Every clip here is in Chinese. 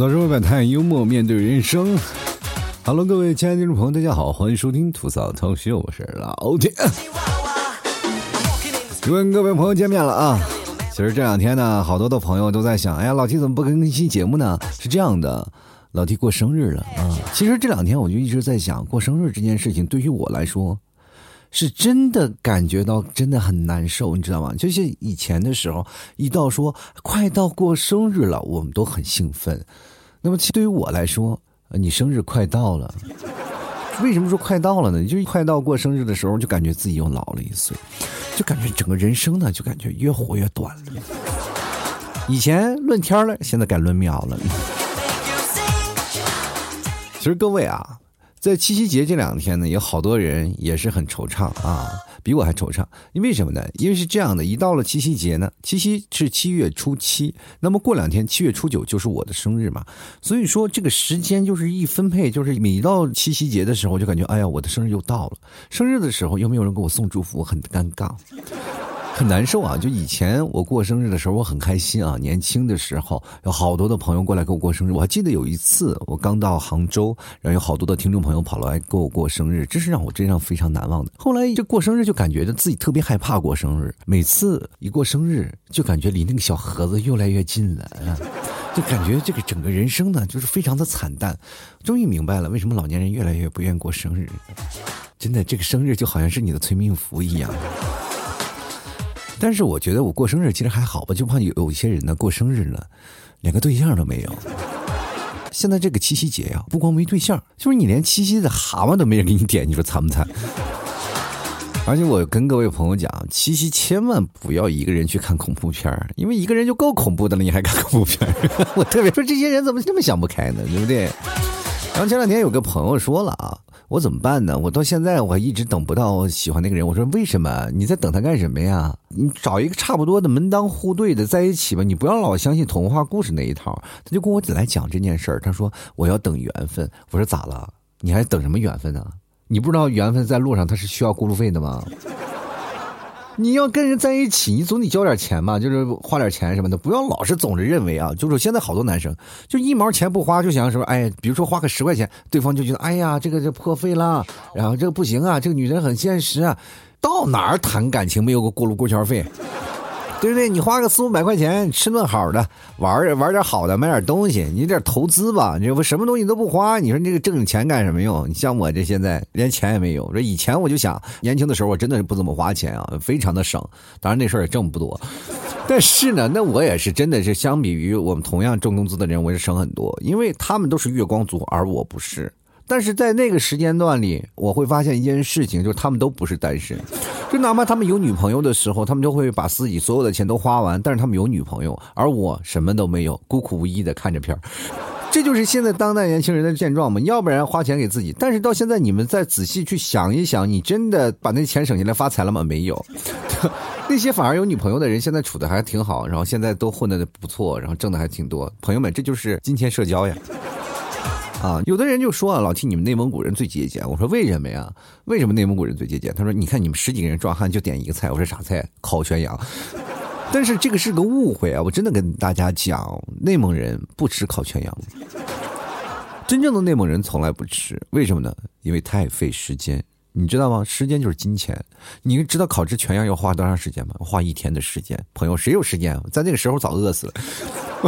吐槽社会百态，幽默面对人生。Hello，各位亲爱的听众朋友，大家好，欢迎收听吐槽脱秀，我是老铁。又跟各位朋友见面了啊！其实这两天呢，好多的朋友都在想，哎呀，老 T 怎么不更新节目呢？是这样的，老 T 过生日了啊！其实这两天我就一直在想，过生日这件事情对于我来说。是真的感觉到真的很难受，你知道吗？就是以前的时候，一到说快到过生日了，我们都很兴奋。那么，对于我来说，你生日快到了，为什么说快到了呢？就是快到过生日的时候，就感觉自己又老了一岁，就感觉整个人生呢，就感觉越活越短了。以前论天了，现在改论秒了。其实各位啊。在七夕节这两天呢，有好多人也是很惆怅啊，比我还惆怅。因为什么呢？因为是这样的，一到了七夕节呢，七夕是七月初七，那么过两天七月初九就是我的生日嘛，所以说这个时间就是一分配，就是每到七夕节的时候，就感觉哎呀，我的生日又到了，生日的时候又没有人给我送祝福，很尴尬。很难受啊！就以前我过生日的时候，我很开心啊。年轻的时候，有好多的朋友过来给我过生日。我还记得有一次，我刚到杭州，然后有好多的听众朋友跑来给我过生日，这是让我真让非常难忘的。后来这过生日就感觉着自己特别害怕过生日，每次一过生日就感觉离那个小盒子越来越近了，就感觉这个整个人生呢就是非常的惨淡。终于明白了为什么老年人越来越不愿意过生日，真的，这个生日就好像是你的催命符一样。但是我觉得我过生日其实还好吧，就怕有有一些人呢过生日了，连个对象都没有。现在这个七夕节呀，不光没对象，就是你连七夕的蛤蟆都没人给你点，你说惨不惨？而且我跟各位朋友讲，七夕千万不要一个人去看恐怖片儿因为一个人就够恐怖的了，你还看恐怖片儿 我特别说这些人怎么这么想不开呢？对不对？然后前两天有个朋友说了啊。我怎么办呢？我到现在我还一直等不到喜欢那个人。我说为什么？你在等他干什么呀？你找一个差不多的门当户对的在一起吧。你不要老相信童话故事那一套。他就跟我来讲这件事儿。他说我要等缘分。我说咋了？你还等什么缘分呢？你不知道缘分在路上它是需要过路费的吗？你要跟人在一起，你总得交点钱嘛，就是花点钱什么的，不要老是总是认为啊，就是现在好多男生就一毛钱不花就想什么，哎，比如说花个十块钱，对方就觉得哎呀，这个这破费了，然后这个不行啊，这个女人很现实啊，到哪儿谈感情没有个过路过桥费？对不对？你花个四五百块钱吃顿好的，玩玩点好的，买点东西，你点投资吧。你不什么东西都不花，你说这个挣钱干什么用？你像我这现在连钱也没有。这以前我就想，年轻的时候我真的是不怎么花钱啊，非常的省。当然那时候也挣不多，但是呢，那我也是真的是相比于我们同样挣工资的人，我也省很多，因为他们都是月光族，而我不是。但是在那个时间段里，我会发现一件事情，就是他们都不是单身，就哪怕他们有女朋友的时候，他们就会把自己所有的钱都花完。但是他们有女朋友，而我什么都没有，孤苦无依的看着片儿。这就是现在当代年轻人的现状嘛？要不然花钱给自己，但是到现在你们再仔细去想一想，你真的把那钱省下来发财了吗？没有。那些反而有女朋友的人，现在处的还挺好，然后现在都混的不错，然后挣的还挺多。朋友们，这就是金钱社交呀。啊，有的人就说啊，老提你们内蒙古人最节俭。我说为什么呀？为什么内蒙古人最节俭？他说你看你们十几个人壮汉就点一个菜。我说啥菜？烤全羊。但是这个是个误会啊！我真的跟大家讲，内蒙人不吃烤全羊。真正的内蒙人从来不吃，为什么呢？因为太费时间。你知道吗？时间就是金钱。你知道烤制全羊要花多长时间吗？花一天的时间。朋友，谁有时间？在那个时候早饿死了。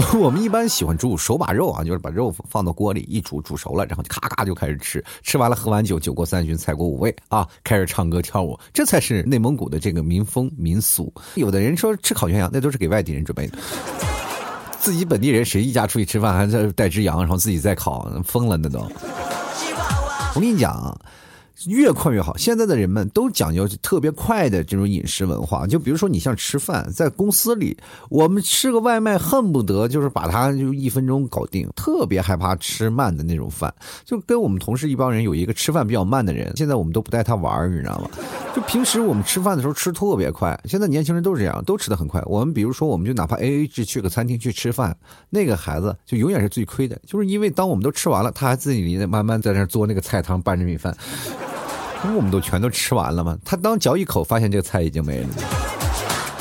我们一般喜欢煮手把肉啊，就是把肉放到锅里一煮，煮熟了，然后就咔咔就开始吃。吃完了，喝完酒，酒过三巡，菜过五味啊，开始唱歌跳舞。这才是内蒙古的这个民风民俗。有的人说吃烤全羊，那都是给外地人准备的。自己本地人谁一家出去吃饭还在带只羊，然后自己再烤，疯了那都。我跟你讲。越快越好。现在的人们都讲究特别快的这种饮食文化。就比如说，你像吃饭，在公司里，我们吃个外卖，恨不得就是把它就一分钟搞定，特别害怕吃慢的那种饭。就跟我们同事一帮人有一个吃饭比较慢的人，现在我们都不带他玩你知道吗？就平时我们吃饭的时候吃特别快，现在年轻人都是这样，都吃的很快。我们比如说，我们就哪怕 A A 制去个餐厅去吃饭，那个孩子就永远是最亏的，就是因为当我们都吃完了，他还自己慢慢在那做那个菜汤拌着米饭。不我们都全都吃完了吗？他当嚼一口，发现这个菜已经没了。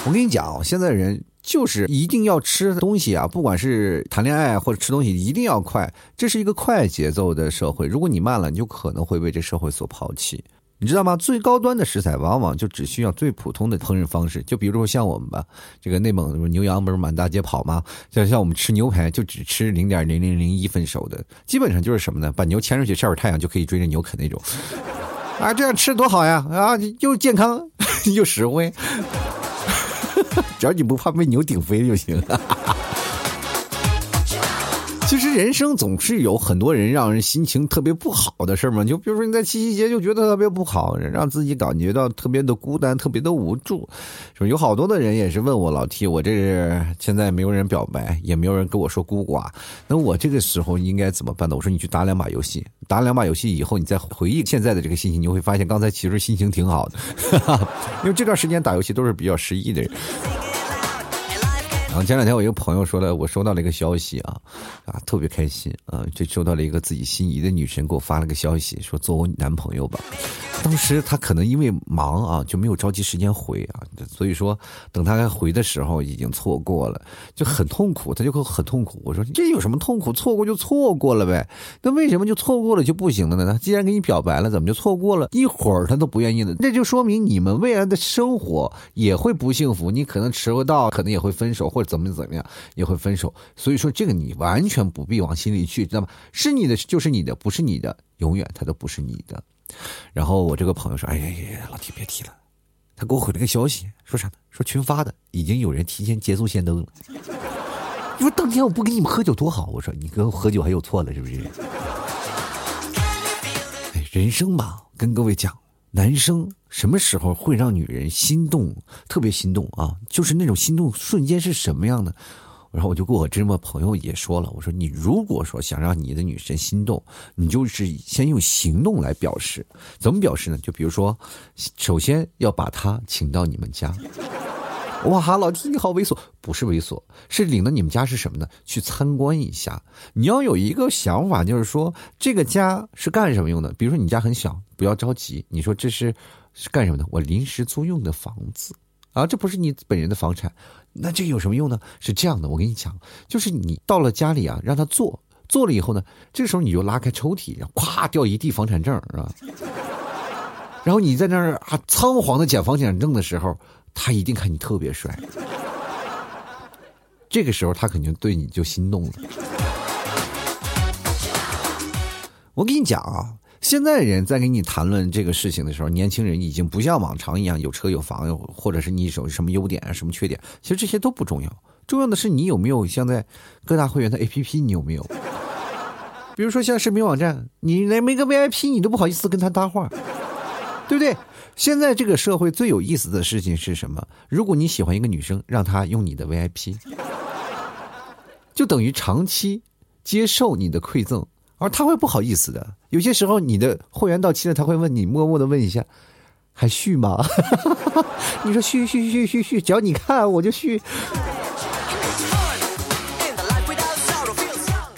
我跟你讲，现在人就是一定要吃东西啊，不管是谈恋爱或者吃东西，一定要快，这是一个快节奏的社会。如果你慢了，你就可能会被这社会所抛弃。你知道吗？最高端的食材往往就只需要最普通的烹饪方式。就比如说像我们吧，这个内蒙牛羊不是满大街跑吗？像像我们吃牛排，就只吃零点零零零一分熟的，基本上就是什么呢？把牛牵出去晒会儿太阳，就可以追着牛啃那种。啊，这样吃多好呀！啊，又健康 又实惠，只要你不怕被牛顶飞就行了。人生总是有很多人让人心情特别不好的事儿嘛，就比如说你在七夕节就觉得特别不好，让自己感觉到特别的孤单、特别的无助。说有好多的人也是问我老 T，我这是现在没有人表白，也没有人跟我说孤寡，那我这个时候应该怎么办呢？我说你去打两把游戏，打两把游戏以后，你再回忆现在的这个心情，你会发现刚才其实心情挺好的，因为这段时间打游戏都是比较失意的人。然后前两天我一个朋友说了，我收到了一个消息啊，啊特别开心啊，就收到了一个自己心仪的女神给我发了个消息，说做我男朋友吧。当时他可能因为忙啊，就没有着急时间回啊，所以说等他回的时候已经错过了，就很痛苦，他就会很痛苦。我说这有什么痛苦？错过就错过了呗。那为什么就错过了就不行了呢？他既然给你表白了，怎么就错过了？一会儿他都不愿意了，那就说明你们未来的生活也会不幸福。你可能迟不到，可能也会分手，或。怎么怎么样也会分手，所以说这个你完全不必往心里去，知道吗？是你的就是你的，不是你的永远他都不是你的。然后我这个朋友说：“哎呀呀，老铁别提了。”他给我回了个消息，说啥呢？说群发的已经有人提前捷速先登了。你说当天我不跟你们喝酒多好？我说你跟我喝酒还有错了是不是？哎，人生吧，跟各位讲。男生什么时候会让女人心动？特别心动啊！就是那种心动瞬间是什么样的？然后我就跟我这么朋友也说了，我说你如果说想让你的女神心动，你就是先用行动来表示。怎么表示呢？就比如说，首先要把她请到你们家。哇，老弟你好猥琐，不是猥琐，是领到你们家是什么呢？去参观一下。你要有一个想法，就是说这个家是干什么用的？比如说你家很小，不要着急。你说这是是干什么的？我临时租用的房子啊，这不是你本人的房产。那这个有什么用呢？是这样的，我跟你讲，就是你到了家里啊，让他坐，坐了以后呢，这时候你就拉开抽屉，然后咵掉一地房产证，是吧？然后你在那儿啊仓皇的捡房产证的时候。他一定看你特别帅，这个时候他肯定对你就心动了。我跟你讲啊，现在人在跟你谈论这个事情的时候，年轻人已经不像往常一样有车有房，或者是你有什么优点啊、什么缺点，其实这些都不重要，重要的是你有没有现在各大会员的 APP，你有没有？比如说像视频网站，你连没个 VIP，你都不好意思跟他搭话，对不对？现在这个社会最有意思的事情是什么？如果你喜欢一个女生，让她用你的 VIP，就等于长期接受你的馈赠，而他会不好意思的。有些时候你的会员到期了，他会问你，默默的问一下，还续吗？你说续续续续续，只要你看我就续。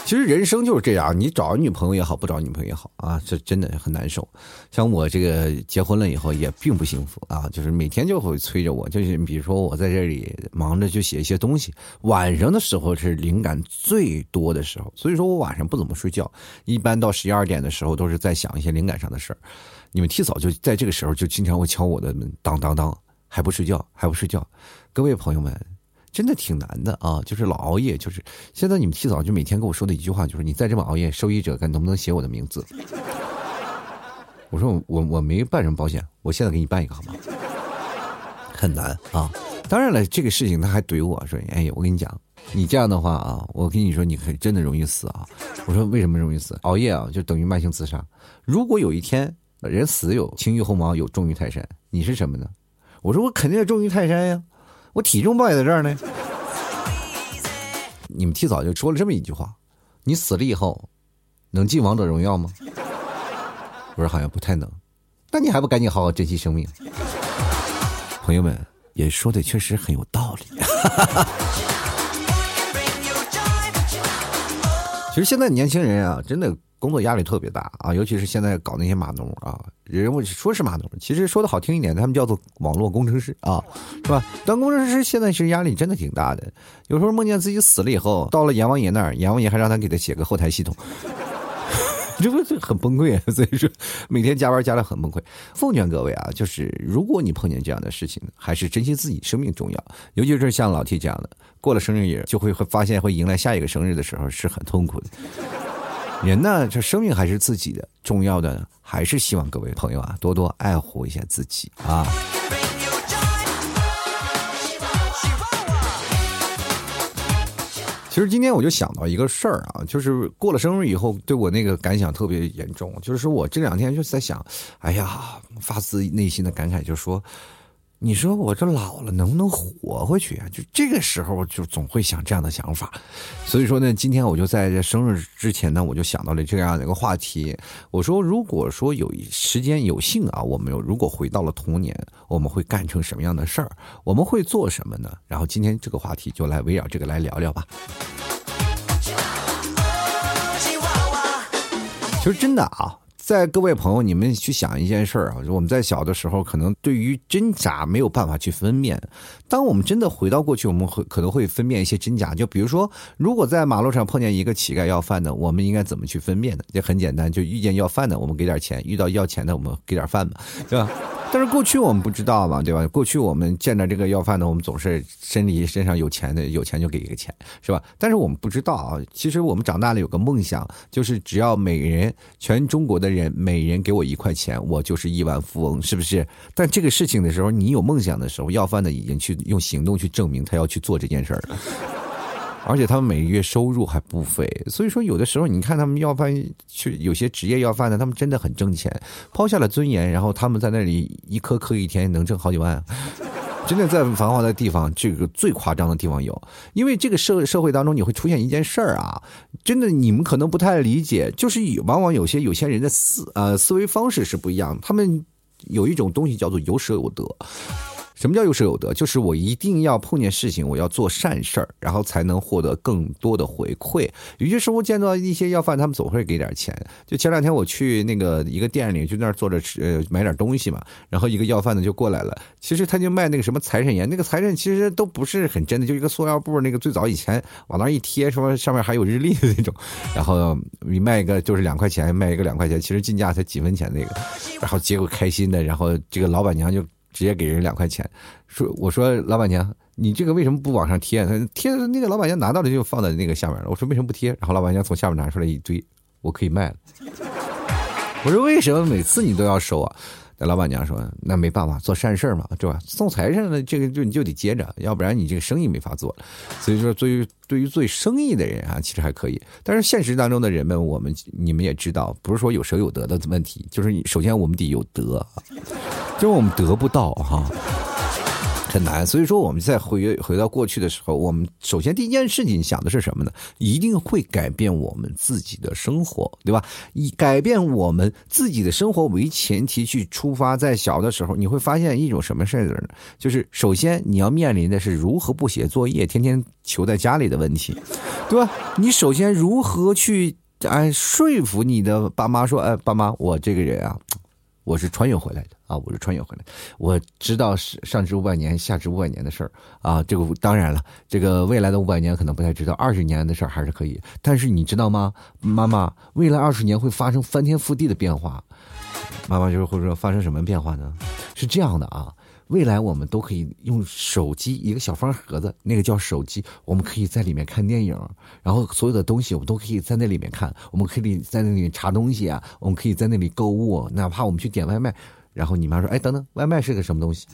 其实人生就是这样，你找女朋友也好，不找女朋友也好啊，这真的很难受。像我这个结婚了以后也并不幸福啊，就是每天就会催着我，就是比如说我在这里忙着就写一些东西，晚上的时候是灵感最多的时候，所以说我晚上不怎么睡觉，一般到十一二点的时候都是在想一些灵感上的事儿。你们提早就在这个时候就经常会敲我的门，当当当，还不睡觉，还不睡觉，各位朋友们。真的挺难的啊！就是老熬夜，就是现在你们提早就每天跟我说的一句话，就是你再这么熬夜，受益者能不能写我的名字？我说我我没办什么保险，我现在给你办一个好吗？很难啊！当然了，这个事情他还怼我说：“哎，我跟你讲，你这样的话啊，我跟你说，你可真的容易死啊！”我说：“为什么容易死？熬夜啊，就等于慢性自杀。如果有一天人死有轻于鸿毛，有重于泰山，你是什么呢？”我说：“我肯定是重于泰山呀。”我体重不也在这儿呢？你们提早就说了这么一句话：“你死了以后，能进王者荣耀吗？”我说：“好像不太能。”那你还不赶紧好好珍惜生命？朋友们也说的确实很有道理。其实现在年轻人啊，真的工作压力特别大啊，尤其是现在搞那些码农啊，人我说是码农，其实说的好听一点，他们叫做网络工程师啊，是吧？当工程师现在其实压力真的挺大的，有时候梦见自己死了以后，到了阎王爷那儿，阎王爷还让他给他写个后台系统。这不这很崩溃啊！所以说每天加班加的很崩溃。奉劝各位啊，就是如果你碰见这样的事情，还是珍惜自己生命重要。尤其是像老 T 这样的，过了生日也就会会发现会迎来下一个生日的时候是很痛苦的。人呢，这生命还是自己的，重要的还是希望各位朋友啊多多爱护一下自己啊。其实今天我就想到一个事儿啊，就是过了生日以后，对我那个感想特别严重。就是说我这两天就在想，哎呀，发自内心的感慨，就是说。你说我这老了能不能活回去啊？就这个时候就总会想这样的想法，所以说呢，今天我就在这生日之前呢，我就想到了这样的一个话题。我说，如果说有时间有幸啊，我们如果回到了童年，我们会干成什么样的事儿？我们会做什么呢？然后今天这个话题就来围绕这个来聊聊吧。其实真的啊。在各位朋友，你们去想一件事儿啊，我们在小的时候，可能对于真假没有办法去分辨。当我们真的回到过去，我们会可能会分辨一些真假。就比如说，如果在马路上碰见一个乞丐要饭的，我们应该怎么去分辨呢？也很简单，就遇见要饭的，我们给点钱；遇到要钱的，我们给点饭吧，对吧？但是过去我们不知道嘛，对吧？过去我们见到这个要饭的，我们总是身里身上有钱的，有钱就给一个钱，是吧？但是我们不知道啊，其实我们长大了有个梦想，就是只要每人全中国的人每人给我一块钱，我就是亿万富翁，是不是？但这个事情的时候，你有梦想的时候，要饭的已经去用行动去证明他要去做这件事儿了。而且他们每个月收入还不菲，所以说有的时候你看他们要饭去有些职业要饭的，他们真的很挣钱，抛下了尊严，然后他们在那里一颗颗一天能挣好几万，真的在繁华的地方，这个最夸张的地方有，因为这个社社会当中你会出现一件事儿啊，真的你们可能不太理解，就是往往有些有些人的思呃思维方式是不一样，他们有一种东西叫做有舍有得。什么叫有舍有得？就是我一定要碰见事情，我要做善事儿，然后才能获得更多的回馈。有些时候见到一些要饭，他们总会给点钱。就前两天我去那个一个店里，就那儿坐着吃，呃，买点东西嘛。然后一个要饭的就过来了，其实他就卖那个什么财神爷，那个财神其实都不是很真的，就一个塑料布，那个最早以前往那一贴，说上面还有日历的那种。然后你卖一个就是两块钱，卖一个两块钱，其实进价才几分钱那个。然后结果开心的，然后这个老板娘就。直接给人两块钱，说我说老板娘，你这个为什么不往上贴？他贴那个老板娘拿到了就放在那个下面了。我说为什么不贴？然后老板娘从下面拿出来一堆，我可以卖了。我说为什么每次你都要收啊？老板娘说那没办法，做善事嘛，对吧？送财神的这个就你就得接着，要不然你这个生意没法做。所以说，对于对于做生意的人啊，其实还可以。但是现实当中的人们，我们你们也知道，不是说有舍有得的问题，就是你首先我们得有德。就是我们得不到哈，很难。所以说，我们在回回到过去的时候，我们首先第一件事情想的是什么呢？一定会改变我们自己的生活，对吧？以改变我们自己的生活为前提去出发，在小的时候，你会发现一种什么事儿呢？就是首先你要面临的是如何不写作业，天天求在家里的问题，对吧？你首先如何去哎说服你的爸妈说，哎，爸妈，我这个人啊。我是穿越回来的啊！我是穿越回来，我知道是上至五百年，下至五百年的事儿啊。这个当然了，这个未来的五百年可能不太知道，二十年的事儿还是可以。但是你知道吗，妈妈？未来二十年会发生翻天覆地的变化。妈妈就是会说发生什么变化呢？是这样的啊。未来我们都可以用手机一个小方盒子，那个叫手机，我们可以在里面看电影，然后所有的东西我们都可以在那里面看，我们可以在那里查东西啊，我们可以在那里购物，哪怕我们去点外卖，然后你妈说：“哎，等等，外卖是个什么东西？”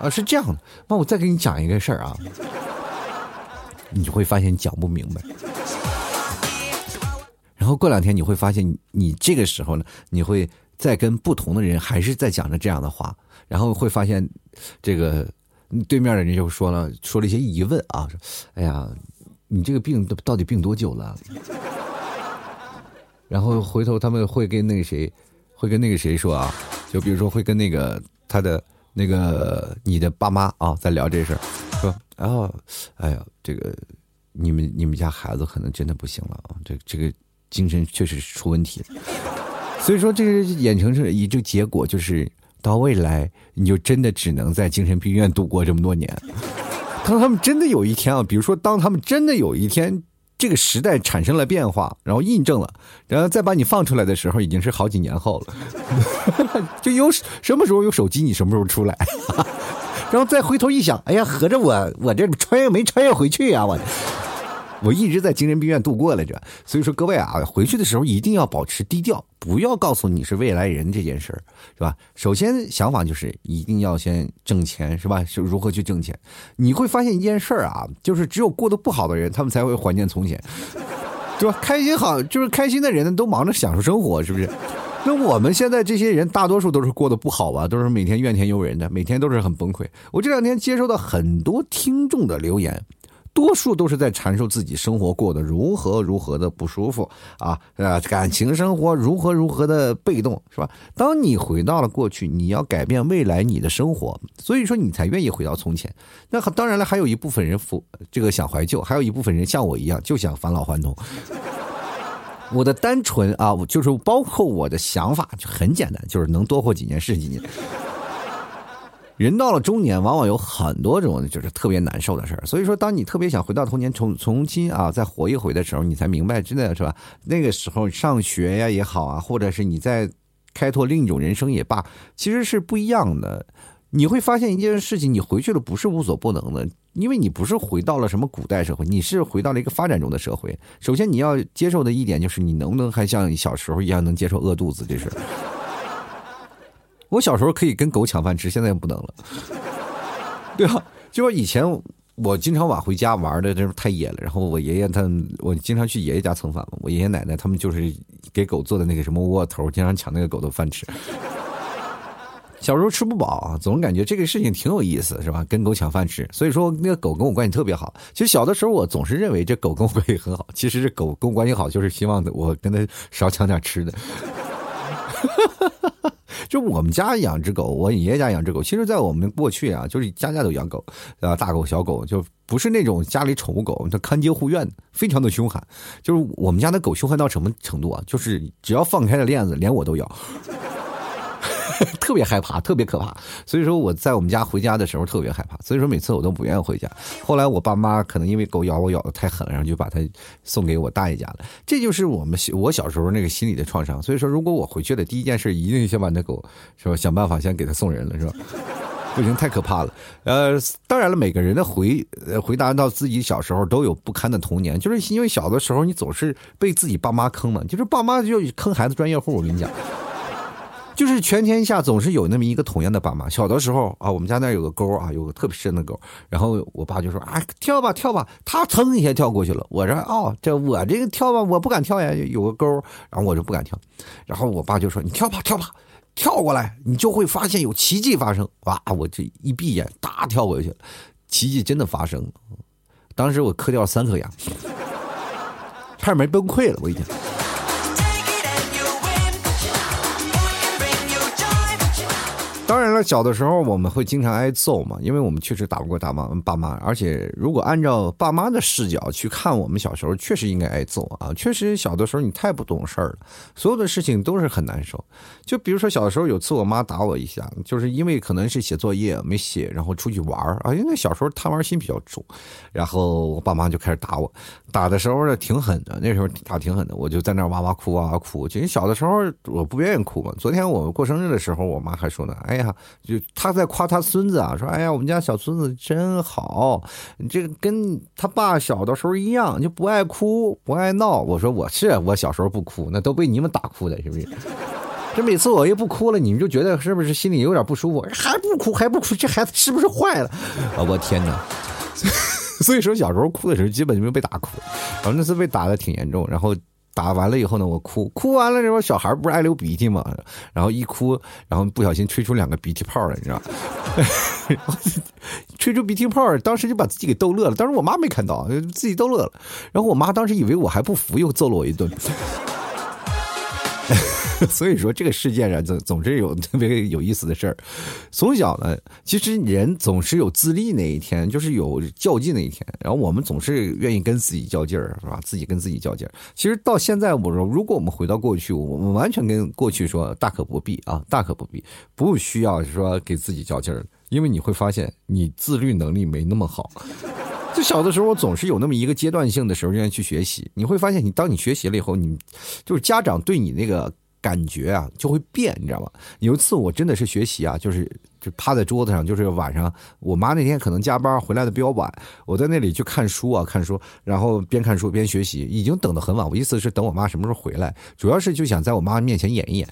啊，是这样的。那我再给你讲一个事儿啊，你会发现讲不明白。然后过两天你会发现，你这个时候呢，你会再跟不同的人还是在讲着这样的话。然后会发现，这个对面的人就说了，说了一些疑问啊，说：“哎呀，你这个病到底病多久了？”然后回头他们会跟那个谁，会跟那个谁说啊，就比如说会跟那个他的那个你的爸妈啊，在聊这事儿，说：“哦，哎呀，这个你们你们家孩子可能真的不行了啊，这这个。”精神确实是出问题了。所以说，这个演成是一这个结果，就是到未来你就真的只能在精神病院度过这么多年。当他们真的有一天啊，比如说当他们真的有一天这个时代产生了变化，然后印证了，然后再把你放出来的时候，已经是好几年后了。就有什么时候有手机，你什么时候出来，然后再回头一想，哎呀，合着我我这穿越没穿越回去呀，我。我一直在精神病院度过来着，所以说各位啊，回去的时候一定要保持低调，不要告诉你是未来人这件事儿，是吧？首先想法就是一定要先挣钱，是吧？是如何去挣钱？你会发现一件事儿啊，就是只有过得不好的人，他们才会怀念从前，对吧？开心好，就是开心的人呢，都忙着享受生活，是不是？那我们现在这些人，大多数都是过得不好吧？都是每天怨天尤人的，每天都是很崩溃。我这两天接收到很多听众的留言。多数都是在阐述自己生活过得如何如何的不舒服啊，呃，感情生活如何如何的被动，是吧？当你回到了过去，你要改变未来你的生活，所以说你才愿意回到从前。那当然了，还有一部分人负这个想怀旧，还有一部分人像我一样就想返老还童。我的单纯啊，就是包括我的想法就很简单，就是能多活几年是几年。人到了中年，往往有很多种就是特别难受的事儿。所以说，当你特别想回到童年，重重新啊再活一回的时候，你才明白，真的是吧？那个时候上学呀也好啊，或者是你在开拓另一种人生也罢，其实是不一样的。你会发现一件事情，你回去了不是无所不能的，因为你不是回到了什么古代社会，你是回到了一个发展中的社会。首先你要接受的一点就是，你能不能还像小时候一样能接受饿肚子这事？我小时候可以跟狗抢饭吃，现在不能了，对吧？就说以前我经常晚回家玩的，这太野了。然后我爷爷他，我经常去爷爷家蹭饭嘛。我爷爷奶奶他们就是给狗做的那个什么窝头，经常抢那个狗的饭吃。小时候吃不饱，总感觉这个事情挺有意思，是吧？跟狗抢饭吃，所以说那个狗跟我关系特别好。其实小的时候我总是认为这狗跟我关系很好，其实这狗跟我关系好就是希望我跟它少抢点吃的。就我们家养只狗，我爷爷家养只狗。其实，在我们过去啊，就是家家都养狗，啊，大狗、小狗，就不是那种家里宠物狗，它看街护院，非常的凶悍。就是我们家的狗凶悍到什么程度啊？就是只要放开了链子，连我都咬。特别害怕，特别可怕。所以说我在我们家回家的时候特别害怕，所以说每次我都不愿意回家。后来我爸妈可能因为狗咬我咬的太狠了，然后就把它送给我大爷家了。这就是我们我小时候那个心理的创伤。所以说，如果我回去的第一件事，一定先把那狗是吧，想办法先给它送人了，是吧？不行，太可怕了。呃，当然了，每个人的回回答到自己小时候都有不堪的童年，就是因为小的时候你总是被自己爸妈坑嘛，就是爸妈就坑孩子专业户。我跟你讲。就是全天下总是有那么一个同样的爸妈。小的时候啊，我们家那有个沟啊，有个特别深的沟。然后我爸就说：“啊，跳吧，跳吧。”他噌一下跳过去了。我说：“哦，这我这个跳吧，我不敢跳呀，有个沟。”然后我就不敢跳。然后我爸就说：“你跳吧，跳吧，跳过来，你就会发现有奇迹发生。”哇，我这一闭眼，哒跳过去了，奇迹真的发生。当时我磕掉三颗牙，差点没崩溃了，我已经。然了，小的时候我们会经常挨揍嘛，因为我们确实打不过大妈爸妈，而且如果按照爸妈的视角去看我们小时候，确实应该挨揍啊！确实小的时候你太不懂事儿了，所有的事情都是很难受。就比如说小的时候有次我妈打我一下，就是因为可能是写作业没写，然后出去玩儿啊，因为小时候贪玩心比较重，然后我爸妈就开始打我，打的时候呢挺狠的，那时候打挺狠的，我就在那哇哇哭哇哇哭。其实小的时候我不愿意哭嘛。昨天我过生日的时候，我妈还说呢，哎。哎呀，就他在夸他孙子啊，说：“哎呀，我们家小孙子真好，你这个跟他爸小的时候一样，就不爱哭，不爱闹。”我说：“我是我小时候不哭，那都被你们打哭的，是不是？这每次我一不哭了，你们就觉得是不是心里有点不舒服？还不哭，还不哭，这孩子是不是坏了？啊，我天哪！所以说小时候哭的时候，基本就没有被打哭，反正那次被打的挺严重，然后。”打完了以后呢，我哭，哭完了之后，小孩不是爱流鼻涕嘛，然后一哭，然后不小心吹出两个鼻涕泡来，你知道 吹出鼻涕泡，当时就把自己给逗乐了。当时我妈没看到，自己逗乐了。然后我妈当时以为我还不服，又揍了我一顿。所以说，这个世界上总总是有特别有意思的事儿。从小呢，其实人总是有自立那一天，就是有较劲那一天。然后我们总是愿意跟自己较劲儿，是吧？自己跟自己较劲儿。其实到现在，我说，如果我们回到过去，我们完全跟过去说，大可不必啊，大可不必，不需要说给自己较劲儿，因为你会发现，你自律能力没那么好。就小的时候，总是有那么一个阶段性的时候，愿意去学习。你会发现，你当你学习了以后，你就是家长对你那个感觉啊，就会变，你知道吗？有一次我真的是学习啊，就是就趴在桌子上，就是晚上我妈那天可能加班回来的比较晚，我在那里去看书啊，看书，然后边看书边学习，已经等得很晚。我意思是等我妈什么时候回来，主要是就想在我妈面前演一演。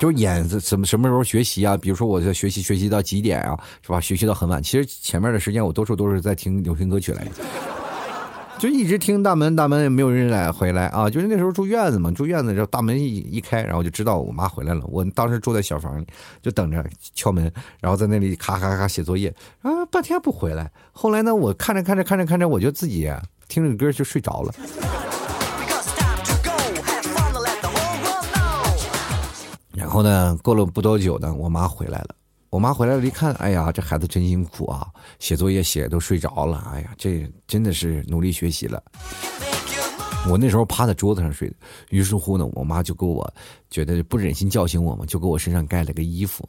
就演什么什么时候学习啊？比如说我在学习学习到几点啊？是吧？学习到很晚。其实前面的时间我多数都是在听流行歌曲来着，就一直听大门大门也没有人来回来啊。就是那时候住院子嘛，住院子之后大门一一开，然后就知道我妈回来了。我当时住在小房里，就等着敲门，然后在那里咔咔咔写作业啊，半天不回来。后来呢，我看着看着看着看着，我就自己听着歌就睡着了。然后呢，过了不多久呢，我妈回来了。我妈回来了，一看，哎呀，这孩子真辛苦啊，写作业写都睡着了。哎呀，这真的是努力学习了。我那时候趴在桌子上睡的，于是乎呢，我妈就给我觉得不忍心叫醒我嘛，就给我身上盖了个衣服。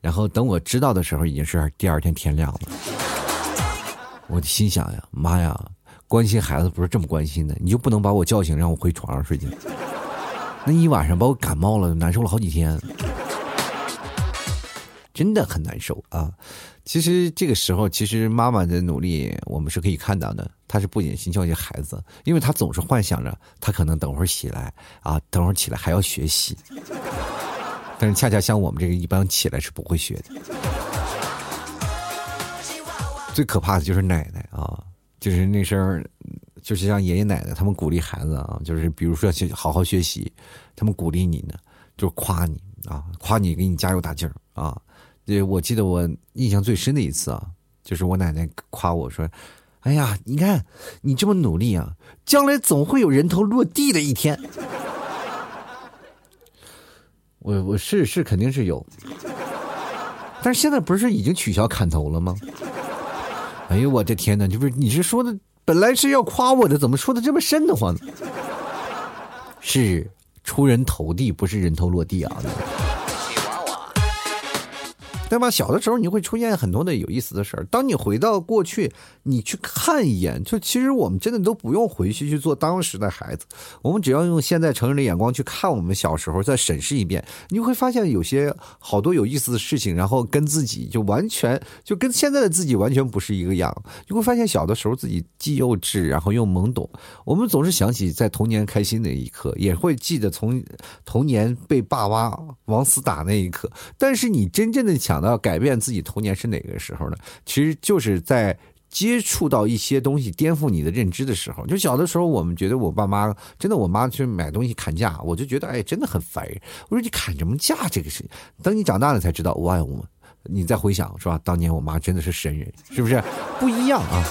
然后等我知道的时候，已经是第二天天亮了。我心想呀，妈呀，关心孩子不是这么关心的，你就不能把我叫醒，让我回床上睡觉？那一晚上把我感冒了，难受了好几天，真的很难受啊！其实这个时候，其实妈妈的努力我们是可以看到的。她是不忍心教育孩子，因为她总是幻想着她可能等会儿起来啊，等会儿起来还要学习。但是恰恰像我们这个一般起来是不会学的。最可怕的就是奶奶啊，就是那声就是像爷爷奶奶他们鼓励孩子啊，就是比如说去好好学习，他们鼓励你呢，就是夸你啊，夸你给你加油打劲儿啊。对，我记得我印象最深的一次啊，就是我奶奶夸我说：“哎呀，你看你这么努力啊，将来总会有人头落地的一天。”我我是是肯定是有，但是现在不是已经取消砍头了吗？哎呦我的天哪！就是你是说的。本来是要夸我的，怎么说的这么瘆得慌呢？是出人头地，不是人头落地啊。对吧？小的时候你会出现很多的有意思的事儿。当你回到过去，你去看一眼，就其实我们真的都不用回去去做当时的孩子，我们只要用现在成人的眼光去看我们小时候，再审视一遍，你会发现有些好多有意思的事情，然后跟自己就完全就跟现在的自己完全不是一个样。你会发现小的时候自己既幼稚，然后又懵懂。我们总是想起在童年开心的一刻，也会记得从童年被爸妈往死打那一刻。但是你真正的想。要改变自己童年是哪个时候呢？其实就是在接触到一些东西颠覆你的认知的时候。就小的时候，我们觉得我爸妈真的，我妈去买东西砍价，我就觉得哎，真的很烦人。我说你砍什么价？这个事情，等你长大了才知道，哇，我你再回想是吧？当年我妈真的是神人，是不是不一样啊？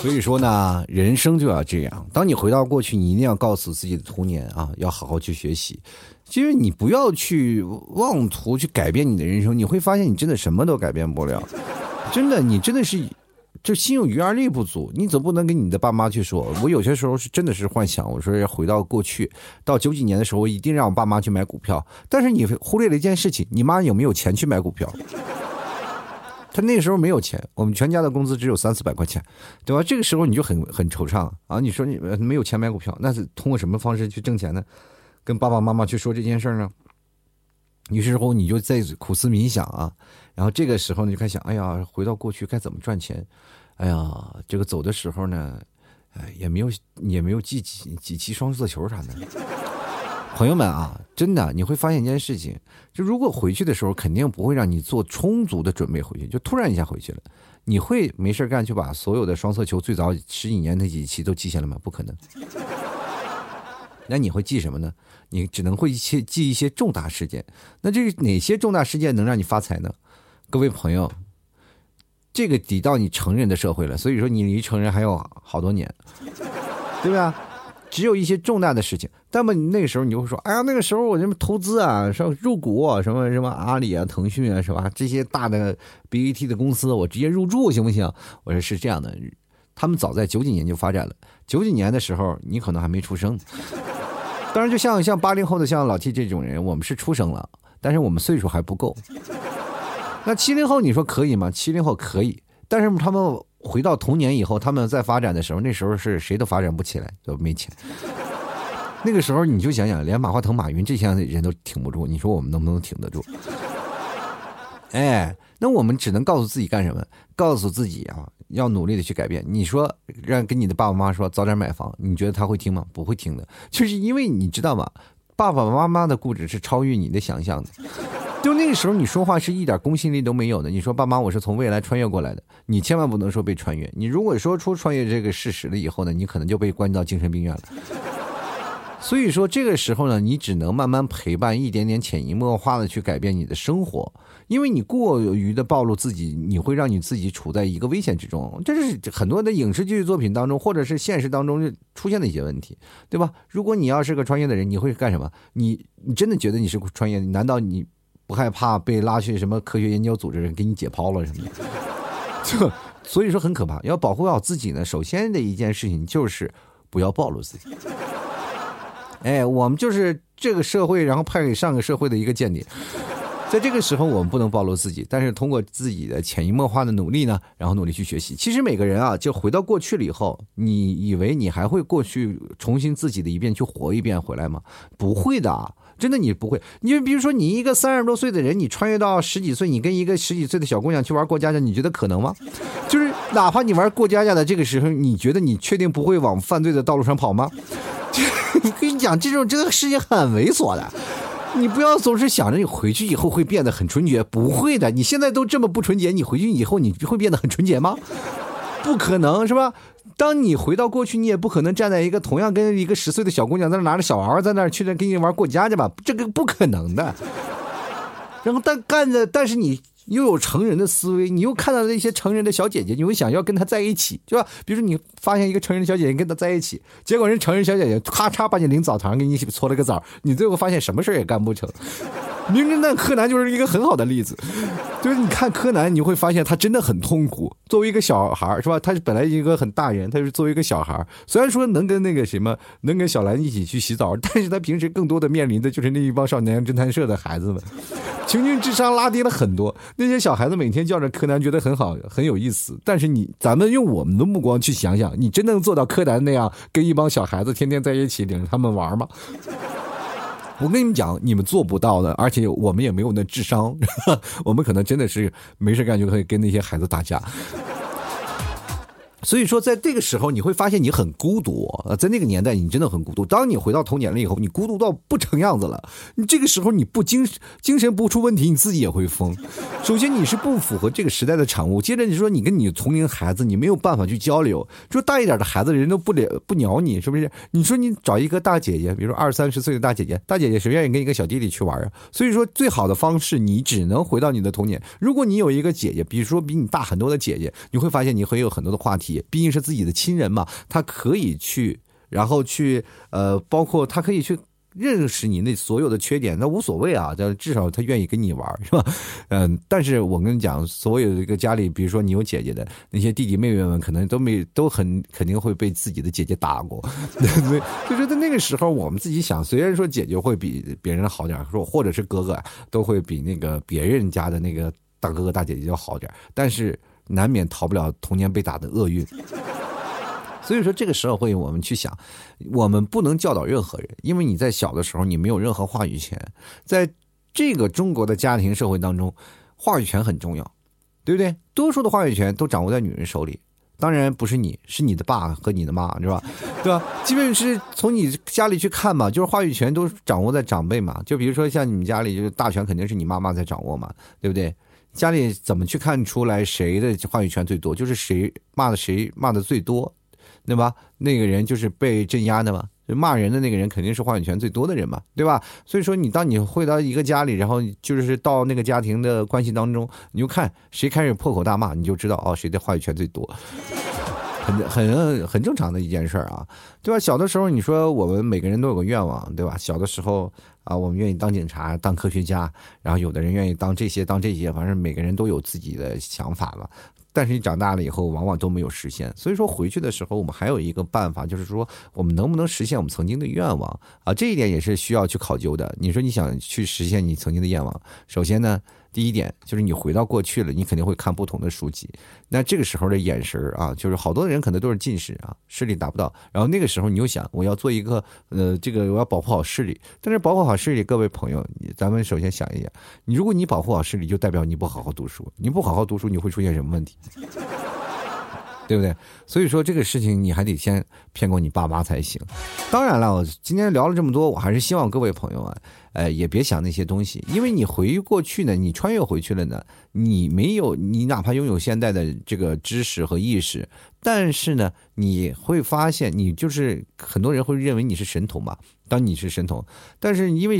所以说呢，人生就要这样。当你回到过去，你一定要告诉自己的童年啊，要好好去学习。其实你不要去妄图去改变你的人生，你会发现你真的什么都改变不了。真的，你真的是就心有余而力不足。你总不能跟你的爸妈去说，我有些时候是真的是幻想，我说要回到过去，到九几年的时候，我一定让我爸妈去买股票。但是你忽略了一件事情，你妈有没有钱去买股票？他那时候没有钱，我们全家的工资只有三四百块钱，对吧？这个时候你就很很惆怅啊！你说你没有钱买股票，那是通过什么方式去挣钱呢？跟爸爸妈妈去说这件事儿呢？于是乎你就在苦思冥想啊，然后这个时候你就开始想，哎呀，回到过去该怎么赚钱？哎呀，这个走的时候呢，哎，也没有也没有记几几期双色球啥的。朋友们啊，真的你会发现一件事情，就如果回去的时候，肯定不会让你做充足的准备回去，就突然一下回去了，你会没事干就把所有的双色球最早十几年那几期都记下来吗？不可能。那你会记什么呢？你只能会记记一些重大事件。那这哪些重大事件能让你发财呢？各位朋友，这个抵到你成人的社会了，所以说你离成人还有好多年，对吧？只有一些重大的事情，那么那个时候你就会说：“哎呀，那个时候我什么投资啊，说入股，什么什么阿里啊、腾讯啊，是吧？这些大的 BAT 的公司，我直接入驻行不行？”我说是这样的，他们早在九几年就发展了。九几年的时候，你可能还没出生。当然，就像像八零后的，像老 T 这种人，我们是出生了，但是我们岁数还不够。那七零后，你说可以吗？七零后可以，但是他们。回到童年以后，他们在发展的时候，那时候是谁都发展不起来，都没钱。那个时候你就想想，连马化腾、马云这些人都挺不住，你说我们能不能挺得住？哎，那我们只能告诉自己干什么？告诉自己啊，要努力的去改变。你说让跟你的爸爸妈妈说早点买房，你觉得他会听吗？不会听的，就是因为你知道吗？爸爸妈妈的固执是超越你的想象的。就那时候，你说话是一点公信力都没有的。你说爸妈，我是从未来穿越过来的，你千万不能说被穿越。你如果说出穿越这个事实了以后呢，你可能就被关到精神病院了。所以说这个时候呢，你只能慢慢陪伴，一点点潜移默化的去改变你的生活，因为你过于的暴露自己，你会让你自己处在一个危险之中。这是很多的影视剧作品当中，或者是现实当中出现的一些问题，对吧？如果你要是个穿越的人，你会干什么？你你真的觉得你是穿越？难道你？不害怕被拉去什么科学研究组织给你解剖了什么的，就所以说很可怕。要保护好自己呢，首先的一件事情就是不要暴露自己。哎，我们就是这个社会，然后派给上个社会的一个间谍，在这个时候我们不能暴露自己，但是通过自己的潜移默化的努力呢，然后努力去学习。其实每个人啊，就回到过去了以后，你以为你还会过去重新自己的一遍去活一遍回来吗？不会的。真的你不会，你比如说你一个三十多岁的人，你穿越到十几岁，你跟一个十几岁的小姑娘去玩过家家，你觉得可能吗？就是哪怕你玩过家家的这个时候，你觉得你确定不会往犯罪的道路上跑吗？我跟你讲，这种这个事情很猥琐的，你不要总是想着你回去以后会变得很纯洁，不会的，你现在都这么不纯洁，你回去以后你会变得很纯洁吗？不可能是吧？当你回到过去，你也不可能站在一个同样跟一个十岁的小姑娘在那拿着小娃娃在那去那跟你玩过家家吧？这个不可能的。然后但干的，但是你。又有成人的思维，你又看到那些成人的小姐姐，你会想要跟她在一起，对吧？比如说你发现一个成人的小姐姐跟她在一起，结果人成人小姐姐咔嚓把你领澡堂给你搓了个澡，你最后发现什么事也干不成。名侦探柯南就是一个很好的例子，就是你看柯南，你会发现他真的很痛苦。作为一个小孩是吧？他是本来一个很大人，他是作为一个小孩虽然说能跟那个什么，能跟小兰一起去洗澡，但是他平时更多的面临的就是那一帮少年侦探社的孩子们，平均智商拉低了很多。那些小孩子每天叫着柯南，觉得很好，很有意思。但是你，咱们用我们的目光去想想，你真能做到柯南那样，跟一帮小孩子天天在一起领着他们玩吗？我跟你们讲，你们做不到的，而且我们也没有那智商，我们可能真的是没事干就可以跟那些孩子打架。所以说，在这个时候，你会发现你很孤独。呃，在那个年代，你真的很孤独。当你回到童年了以后，你孤独到不成样子了。你这个时候，你不精精神不出问题，你自己也会疯。首先，你是不符合这个时代的产物。接着，你说你跟你同龄孩子，你没有办法去交流。说大一点的孩子，人都不了不鸟你，是不是？你说你找一个大姐姐，比如说二三十岁的大姐姐，大姐姐谁愿意跟一个小弟弟去玩啊？所以说，最好的方式，你只能回到你的童年。如果你有一个姐姐，比如说比你大很多的姐姐，你会发现你会有很多的话题。毕竟是自己的亲人嘛，他可以去，然后去，呃，包括他可以去认识你那所有的缺点，那无所谓啊，但至少他愿意跟你玩，是吧？嗯，但是我跟你讲，所有一个家里，比如说你有姐姐的那些弟弟妹妹们，可能都没都很肯定会被自己的姐姐打过，对？就是在那个时候，我们自己想，虽然说姐姐会比别人好点，说或者是哥哥都会比那个别人家的那个大哥哥大姐姐要好点，但是。难免逃不了童年被打的厄运，所以说这个社会我们去想，我们不能教导任何人，因为你在小的时候你没有任何话语权，在这个中国的家庭社会当中，话语权很重要，对不对？多数的话语权都掌握在女人手里，当然不是你，是你的爸和你的妈，是吧？对吧？基本是从你家里去看嘛，就是话语权都掌握在长辈嘛，就比如说像你们家里，就是大权肯定是你妈妈在掌握嘛，对不对？家里怎么去看出来谁的话语权最多？就是谁骂的谁骂的最多，对吧？那个人就是被镇压的嘛。就骂人的那个人肯定是话语权最多的人嘛，对吧？所以说，你当你回到一个家里，然后就是到那个家庭的关系当中，你就看谁开始破口大骂，你就知道哦，谁的话语权最多。很很很正常的一件事儿啊，对吧？小的时候，你说我们每个人都有个愿望，对吧？小的时候啊，我们愿意当警察、当科学家，然后有的人愿意当这些、当这些，反正每个人都有自己的想法了。但是你长大了以后，往往都没有实现。所以说回去的时候，我们还有一个办法，就是说我们能不能实现我们曾经的愿望啊？这一点也是需要去考究的。你说你想去实现你曾经的愿望，首先呢？第一点就是你回到过去了，你肯定会看不同的书籍。那这个时候的眼神啊，就是好多人可能都是近视啊，视力达不到。然后那个时候你又想，我要做一个呃，这个我要保护好视力。但是保护好视力，各位朋友，咱们首先想一想，你如果你保护好视力，就代表你不好好读书。你不好好读书，你会出现什么问题？对不对？所以说这个事情你还得先骗过你爸妈才行。当然了，我今天聊了这么多，我还是希望各位朋友啊，呃，也别想那些东西，因为你回忆过去呢，你穿越回去了呢，你没有，你哪怕拥有现代的这个知识和意识，但是呢，你会发现，你就是很多人会认为你是神童嘛。当你是神童，但是因为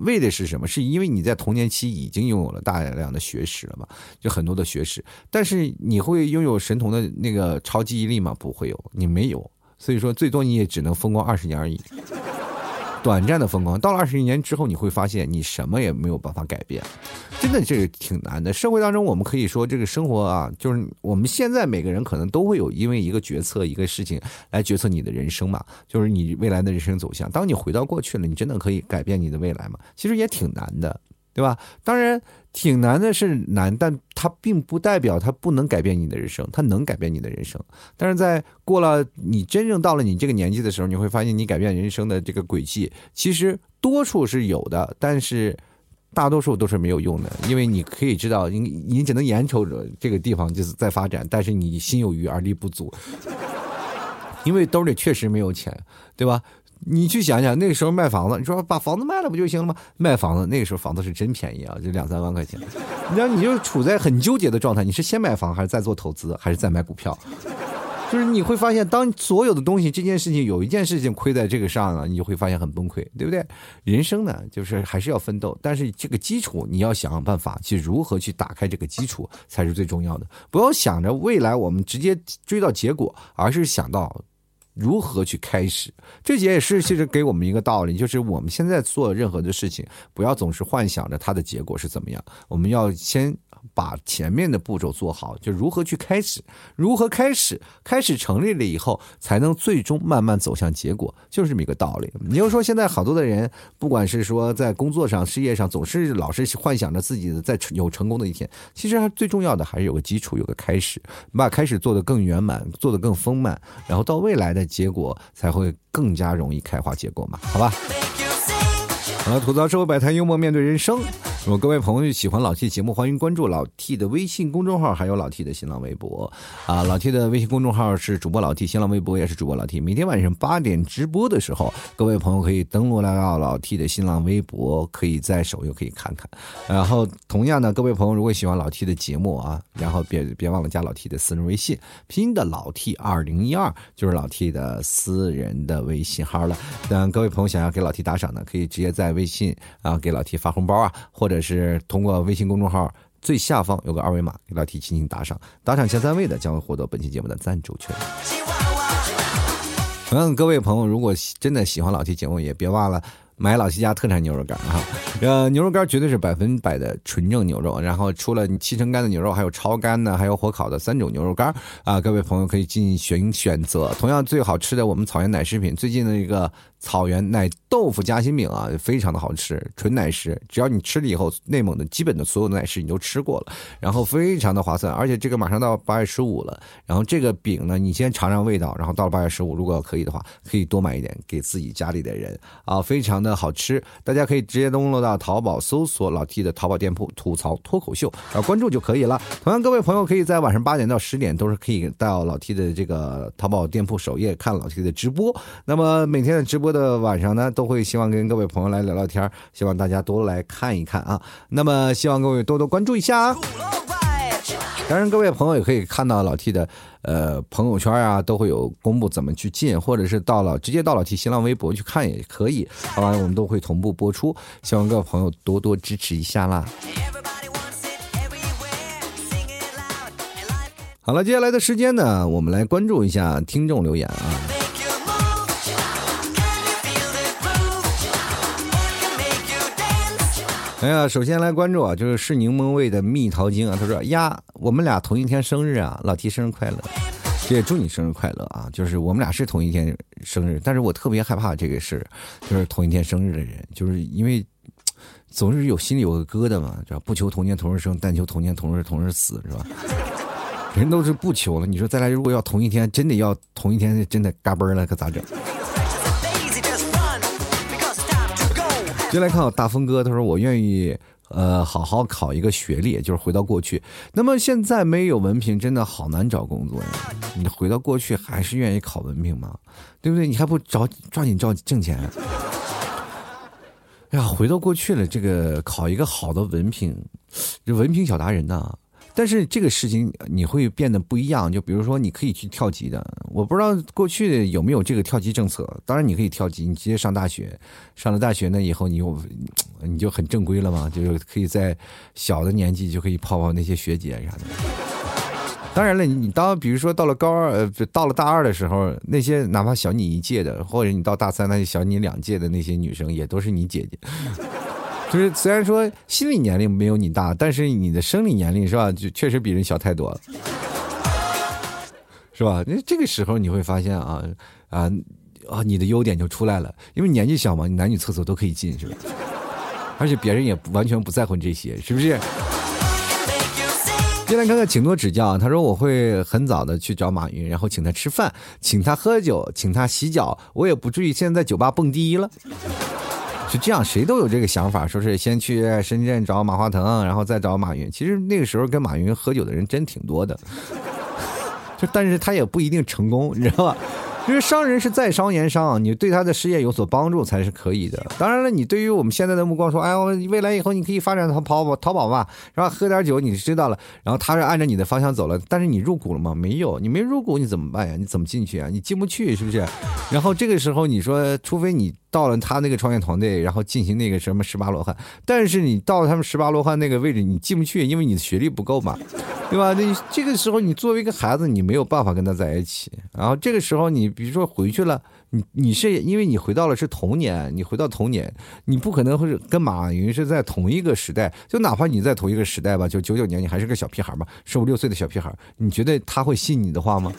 为的是什么？是因为你在童年期已经拥有了大量的学识了嘛？就很多的学识，但是你会拥有神童的那个超记忆力吗？不会有，你没有，所以说最多你也只能风光二十年而已。短暂的风光，到了二十一年之后，你会发现你什么也没有办法改变，真的这个挺难的。社会当中，我们可以说这个生活啊，就是我们现在每个人可能都会有因为一个决策、一个事情来决策你的人生嘛，就是你未来的人生走向。当你回到过去了，你真的可以改变你的未来吗？其实也挺难的。对吧？当然挺难的，是难，但它并不代表它不能改变你的人生，它能改变你的人生。但是在过了你真正到了你这个年纪的时候，你会发现你改变人生的这个轨迹，其实多数是有的，但是大多数都是没有用的。因为你可以知道，你你只能眼瞅着这个地方就是在发展，但是你心有余而力不足，因为兜里确实没有钱，对吧？你去想想，那个时候卖房子，你说把房子卖了不就行了吗？卖房子那个时候房子是真便宜啊，就两三万块钱。你知道，你就处在很纠结的状态，你是先买房还是再做投资，还是再买股票？就是你会发现，当所有的东西这件事情有一件事情亏在这个上了，你就会发现很崩溃，对不对？人生呢，就是还是要奋斗，但是这个基础你要想办法去如何去打开这个基础才是最重要的。不要想着未来我们直接追到结果，而是想到。如何去开始？这节也是其实给我们一个道理，就是我们现在做任何的事情，不要总是幻想着它的结果是怎么样，我们要先。把前面的步骤做好，就如何去开始，如何开始，开始成立了以后，才能最终慢慢走向结果，就是这么一个道理。你要说现在好多的人，不管是说在工作上、事业上，总是老是幻想着自己在有成功的一天。其实最重要的还是有个基础，有个开始，把开始做得更圆满，做得更丰满，然后到未来的结果才会更加容易开花结果嘛？好吧。好了，吐槽社会百态，幽默面对人生。如果各位朋友喜欢老 T 的节目，欢迎关注老 T 的微信公众号，还有老 T 的新浪微博。啊，老 T 的微信公众号是主播老 T，新浪微博也是主播老 T。每天晚上八点直播的时候，各位朋友可以登录来到老 T 的新浪微博，可以在首页可以看看。然后，同样的，各位朋友如果喜欢老 T 的节目啊，然后别别忘了加老 T 的私人微信，拼的老 T 二零一二就是老 T 的私人的微信号了。等各位朋友想要给老 T 打赏呢，可以直接在。微信啊，给老 T 发红包啊，或者是通过微信公众号最下方有个二维码，给老 T 进行打赏，打赏前三位的将会获得本期节目的赞助权。同样，各位朋友，如果真的喜欢老七节目，也别忘了。买老七家特产牛肉干啊，呃，牛肉干绝对是百分百的纯正牛肉。然后除了七成干的牛肉，还有超干的，还有火烤的三种牛肉干啊，各位朋友可以进行选择。同样最好吃的我们草原奶食品，最近的一个草原奶豆腐夹心饼啊，非常的好吃，纯奶食。只要你吃了以后，内蒙的基本的所有的奶食你都吃过了，然后非常的划算。而且这个马上到八月十五了，然后这个饼呢，你先尝尝味道，然后到了八月十五，如果可以的话，可以多买一点给自己家里的人啊，非常。的好吃，大家可以直接登录到淘宝搜索老 T 的淘宝店铺“吐槽脱口秀”，啊，关注就可以了。同样，各位朋友可以在晚上八点到十点都是可以到老 T 的这个淘宝店铺首页看老 T 的直播。那么每天的直播的晚上呢，都会希望跟各位朋友来聊聊天，希望大家多来看一看啊。那么希望各位多多关注一下啊。当然，各位朋友也可以看到老 T 的呃朋友圈啊，都会有公布怎么去进，或者是到了直接到老 T 新浪微博去看也可以，好吧？我们都会同步播出，希望各位朋友多多支持一下啦。好了，接下来的时间呢，我们来关注一下听众留言啊。哎呀，首先来关注啊，就是是柠檬味的蜜桃精啊。他说呀，我们俩同一天生日啊，老提生日快乐，也祝你生日快乐啊。就是我们俩是同一天生日，但是我特别害怕这个事就是同一天生日的人，就是因为总是有心里有个疙瘩嘛，是吧？不求同年同日生，但求同年同日同日死，是吧？人都是不求了，你说再来，如果要同一天，真的要同一天，真的嘎嘣了，可咋整？接来看我，大峰哥，他说我愿意，呃，好好考一个学历，就是回到过去。那么现在没有文凭，真的好难找工作呀。你回到过去，还是愿意考文凭吗？对不对？你还不找抓紧找挣钱？哎呀，回到过去了，这个考一个好的文凭，这文凭小达人呐。但是这个事情你会变得不一样，就比如说你可以去跳级的，我不知道过去有没有这个跳级政策。当然你可以跳级，你直接上大学，上了大学呢以后你又你就很正规了嘛，就是可以在小的年纪就可以泡泡那些学姐啥的。当然了，你你当比如说到了高二呃到了大二的时候，那些哪怕小你一届的，或者你到大三那些小你两届的那些女生也都是你姐姐。就是虽然说心理年龄没有你大，但是你的生理年龄是吧？就确实比人小太多了，是吧？那这个时候你会发现啊啊啊，你的优点就出来了，因为年纪小嘛，你男女厕所都可以进，是吧？而且别人也完全不在乎这些，是不是？进来看看，请多指教。他说我会很早的去找马云，然后请他吃饭，请他喝酒，请他洗脚，我也不至于现在在酒吧蹦迪了。就这样，谁都有这个想法，说是先去深圳找马化腾，然后再找马云。其实那个时候跟马云喝酒的人真挺多的，就但是他也不一定成功，你知道吧？就是商人是在商言商，你对他的事业有所帮助才是可以的。当然了，你对于我们现在的目光说，哎，我未来以后你可以发展淘淘宝淘宝吧，然后喝点酒，你知道了，然后他是按照你的方向走了，但是你入股了吗？没有，你没入股，你怎么办呀？你怎么进去啊？你进不去，是不是？然后这个时候你说，除非你。到了他那个创业团队，然后进行那个什么十八罗汉，但是你到他们十八罗汉那个位置，你进不去，因为你的学历不够嘛，对吧？那这个时候你作为一个孩子，你没有办法跟他在一起。然后这个时候你比如说回去了，你你是因为你回到了是童年，你回到童年，你不可能会跟马云是在同一个时代，就哪怕你在同一个时代吧，就九九年你还是个小屁孩嘛，十五六岁的小屁孩，你觉得他会信你的话吗？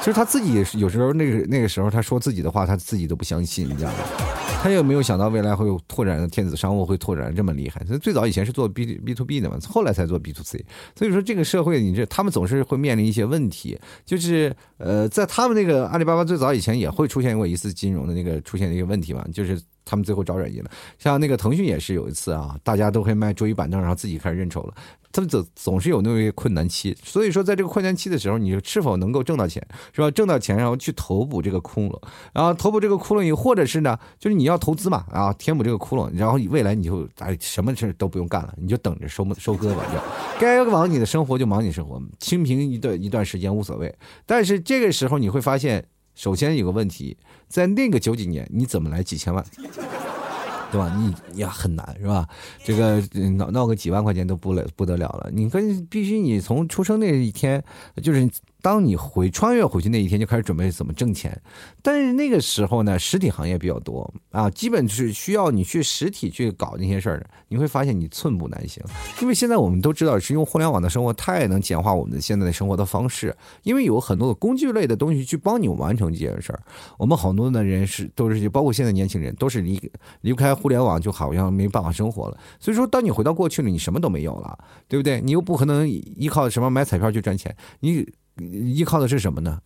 其 实他自己有时候那个那个时候他说自己的话，他自己都不相信，你知道吗？他也没有想到未来会有拓展的电子商务会拓展这么厉害。所以最早以前是做 B B to B 的嘛，后来才做 B to C。所以说这个社会，你这他们总是会面临一些问题，就是呃，在他们那个阿里巴巴最早以前也会出现过一次金融的那个出现的一个问题嘛，就是他们最后找软银了。像那个腾讯也是有一次啊，大家都会卖桌椅板凳，然后自己开始认筹了。他们总总是有那个困难期，所以说在这个困难期的时候，你是否能够挣到钱，是吧？挣到钱然后去投补这个窟窿，然后投补这个窟窿，以或者是呢，就是你要投资嘛，啊，填补这个窟窿，然后未来你就哎什么事都不用干了，你就等着收收割吧，就该忙你的生活就忙你生活，清贫一段一段时间无所谓。但是这个时候你会发现，首先有个问题，在那个九几年，你怎么来几千万？对吧？你也很难是吧？这个闹闹个几万块钱都不了不得了了。你跟必须你从出生那一天就是。当你回穿越回去那一天，就开始准备怎么挣钱。但是那个时候呢，实体行业比较多啊，基本是需要你去实体去搞那些事儿的。你会发现你寸步难行，因为现在我们都知道，是用互联网的生活太能简化我们现在的生活的方式。因为有很多的工具类的东西去帮你完成这件事儿。我们好多的人是都是，包括现在年轻人，都是离离不开互联网，就好像没办法生活了。所以说，当你回到过去了，你什么都没有了，对不对？你又不可能依靠什么买彩票去赚钱，你。依靠的是什么呢？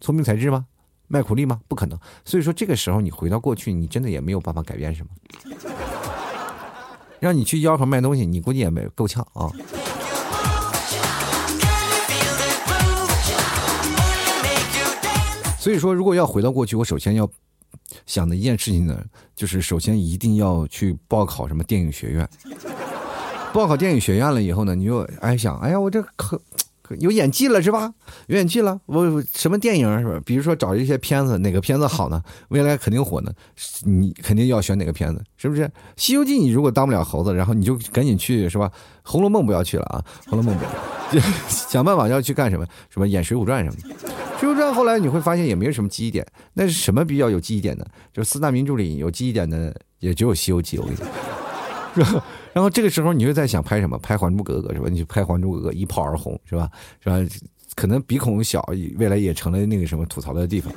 聪明才智吗？卖苦力吗？不可能。所以说，这个时候你回到过去，你真的也没有办法改变什么。让你去吆喝卖东西，你估计也没够呛啊。所以说，如果要回到过去，我首先要想的一件事情呢，就是首先一定要去报考什么电影学院。报考电影学院了以后呢，你就哎想，哎呀，我这可。有演技了是吧？有演技了，我什么电影是吧？比如说找一些片子，哪个片子好呢？未来肯定火呢，你肯定要选哪个片子，是不是？《西游记》你如果当不了猴子，然后你就赶紧去是吧？《红楼梦》不要去了啊，《红楼梦》不要，想办法要去干什么？什么演《水浒传》什么的，《水浒传》后来你会发现也没有什么记忆点。那是什么比较有记忆点的？就四大名著里有记忆点的，也只有《西游记》。我跟你说。然后这个时候你又在想拍什么？拍《还珠格格》是吧？你去拍《还珠格格》，一炮而红是吧？是吧？可能鼻孔小，未来也成了那个什么吐槽的地方。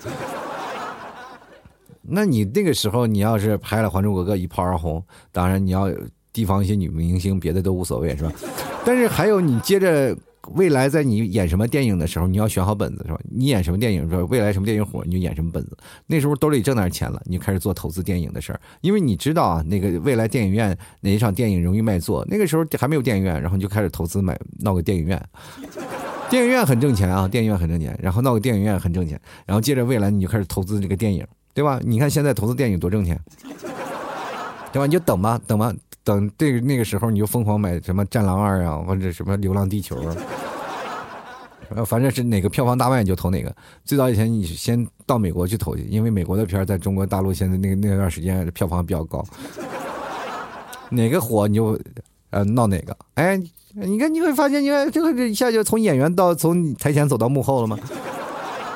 那你那个时候你要是拍了《还珠格格》，一炮而红，当然你要提防一些女明星，别的都无所谓是吧？但是还有你接着。未来在你演什么电影的时候，你要选好本子是吧？你演什么电影，说未来什么电影火，你就演什么本子。那时候兜里挣点钱了，你就开始做投资电影的事儿，因为你知道啊，那个未来电影院哪一场电影容易卖座。那个时候还没有电影院，然后你就开始投资买闹个电影院，电影院很挣钱啊，电影院很挣钱，然后闹个电影院很挣钱，然后接着未来你就开始投资这个电影，对吧？你看现在投资电影多挣钱，对吧？你就等吧，等吧。等这个那个时候，你就疯狂买什么《战狼二》啊，或者什么《流浪地球》啊，反正是哪个票房大卖你就投哪个。最早以前你先到美国去投去，因为美国的片在中国大陆现在那个那段时间票房比较高，哪个火你就呃闹哪个。哎，你看你会发现，你看这个这一下就从演员到从台前走到幕后了吗？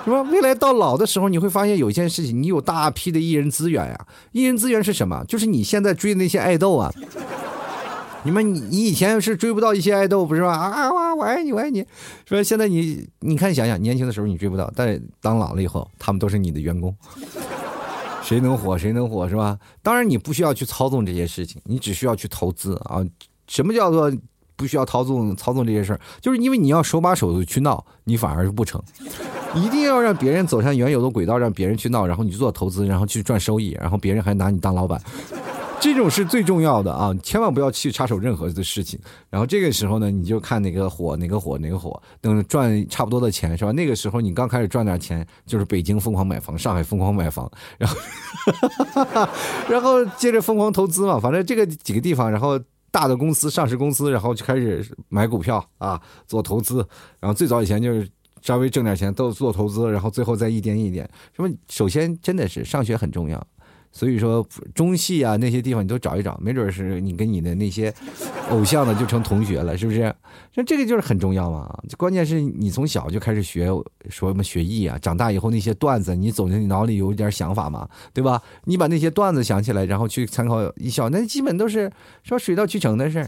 是吧？未来到老的时候，你会发现有一件事情，你有大批的艺人资源呀。艺人资源是什么？就是你现在追的那些爱豆啊。你们，你你以前是追不到一些爱豆，不是吧？啊哇，我爱你，我爱你，是吧？现在你你看想想，年轻的时候你追不到，但当老了以后，他们都是你的员工。谁能火，谁能火，是吧？当然你不需要去操纵这些事情，你只需要去投资啊。什么叫做不需要操纵操纵这些事儿？就是因为你要手把手的去闹，你反而是不成。一定要让别人走向原有的轨道，让别人去闹，然后你去做投资，然后去赚收益，然后别人还拿你当老板，这种是最重要的啊！千万不要去插手任何的事情。然后这个时候呢，你就看哪个火，哪个火，哪个火，等赚差不多的钱是吧？那个时候你刚开始赚点钱，就是北京疯狂买房，上海疯狂买房，然后，然后接着疯狂投资嘛。反正这个几个地方，然后大的公司、上市公司，然后就开始买股票啊，做投资。然后最早以前就是。稍微挣点钱都做投资，然后最后再一点一点。什么？首先真的是上学很重要，所以说中戏啊那些地方你都找一找，没准是你跟你的那些 偶像呢就成同学了，是不是？那这个就是很重要嘛。关键是你从小就开始学说什么学艺啊，长大以后那些段子你总你脑里有一点想法嘛，对吧？你把那些段子想起来，然后去参考一笑，那基本都是说水到渠成的事儿。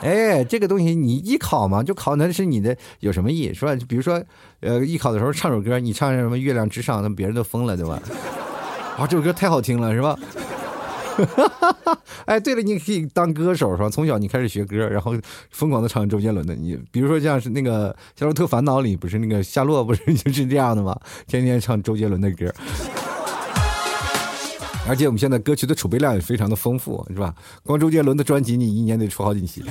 哎，这个东西你艺考嘛，就考那是你的有什么意义，是吧？比如说，呃，艺考的时候唱首歌，你唱什么《月亮之上》，那别人都疯了，对吧？啊，这首歌太好听了，是吧？哎，对了，你可以当歌手，是吧？从小你开始学歌，然后疯狂的唱周杰伦的。你比如说像是那个《夏洛特烦恼》里，不是那个夏洛，不是 就是这样的吗？天天唱周杰伦的歌。而且我们现在歌曲的储备量也非常的丰富，是吧？光周杰伦的专辑，你一年得出好几期。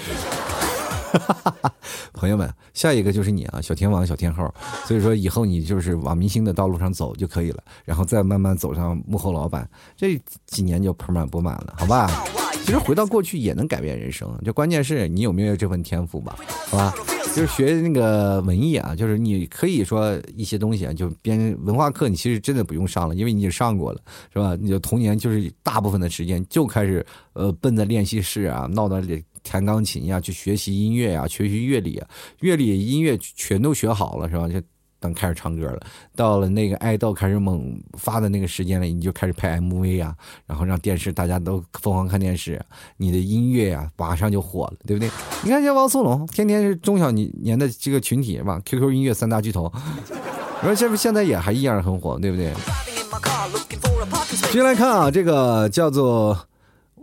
朋友们，下一个就是你啊，小天王、小天后。所以说，以后你就是往明星的道路上走就可以了，然后再慢慢走上幕后老板，这几年就盆满钵满了，好吧？其实回到过去也能改变人生，就关键是你有没有这份天赋吧，好吧？就是学那个文艺啊，就是你可以说一些东西啊，就编文化课，你其实真的不用上了，因为你上过了，是吧？你的童年就是大部分的时间就开始呃奔在练习室啊，闹到弹钢琴呀，去学习音乐呀，学习乐理啊，乐理音乐全都学好了，是吧？就。等开始唱歌了，到了那个爱豆开始猛发的那个时间了，你就开始拍 MV 啊，然后让电视大家都疯狂看电视，你的音乐呀马上就火了，对不对？你看像汪苏泷，天天是中小年的这个群体是吧？QQ 音乐三大巨头，而这不现在也还一样很火，对不对？接下来看啊，这个叫做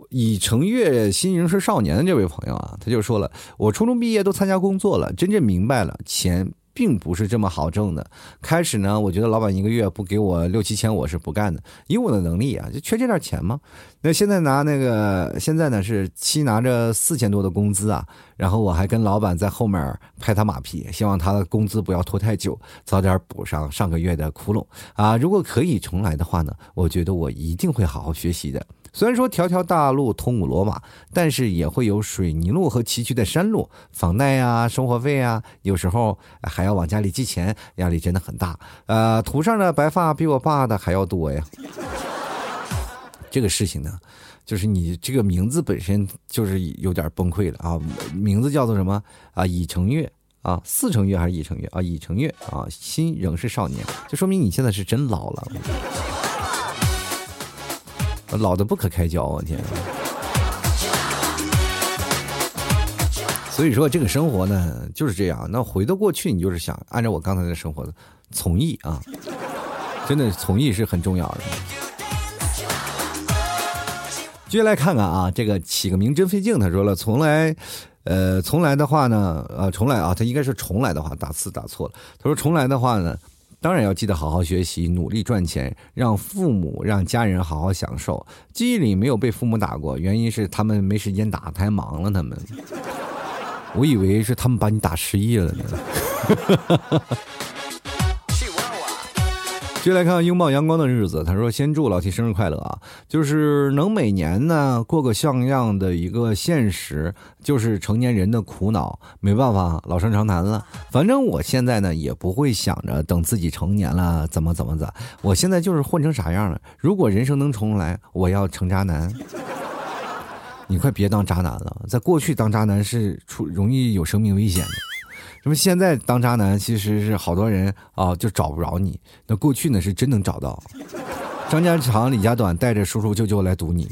已成月新人是少年的这位朋友啊，他就说了，我初中毕业都参加工作了，真正明白了钱。并不是这么好挣的。开始呢，我觉得老板一个月不给我六七千，我是不干的。以我的能力啊，就缺这点钱吗？那现在拿那个，现在呢是七拿着四千多的工资啊，然后我还跟老板在后面拍他马屁，希望他的工资不要拖太久，早点补上上个月的窟窿啊。如果可以重来的话呢，我觉得我一定会好好学习的。虽然说条条大路通古罗马，但是也会有水泥路和崎岖的山路，房贷呀、生活费啊，有时候还要往家里寄钱，压力真的很大。呃，头上的白发比我爸的还要多呀。这个事情呢，就是你这个名字本身就是有点崩溃了啊！名字叫做什么啊？乙成月啊，四成月还是乙成月啊？乙成月啊，心仍是少年，就说明你现在是真老了，老的不可开交，我天！所以说这个生活呢就是这样。那回到过去，你就是想按照我刚才的生活从艺啊，真的从艺是很重要的。接下来看看啊，这个起个名真费劲。他说了，从来，呃，从来的话呢，呃，重来啊，他应该是重来的话，打字打错了。他说重来的话呢，当然要记得好好学习，努力赚钱，让父母、让家人好好享受。记忆里没有被父母打过，原因是他们没时间打，太忙了。他们，我以为是他们把你打失忆了呢。接下来看拥抱阳光的日子，他说：“先祝老 T 生日快乐啊！就是能每年呢过个像样的一个现实，就是成年人的苦恼。没办法，老生常谈了。反正我现在呢也不会想着等自己成年了怎么怎么的。我现在就是混成啥样了。如果人生能重来，我要成渣男。你快别当渣男了，在过去当渣男是出容易有生命危险的。”那么现在当渣男，其实是好多人啊就找不着你。那过去呢是真能找到，张家长李家短，带着叔叔舅舅来堵你。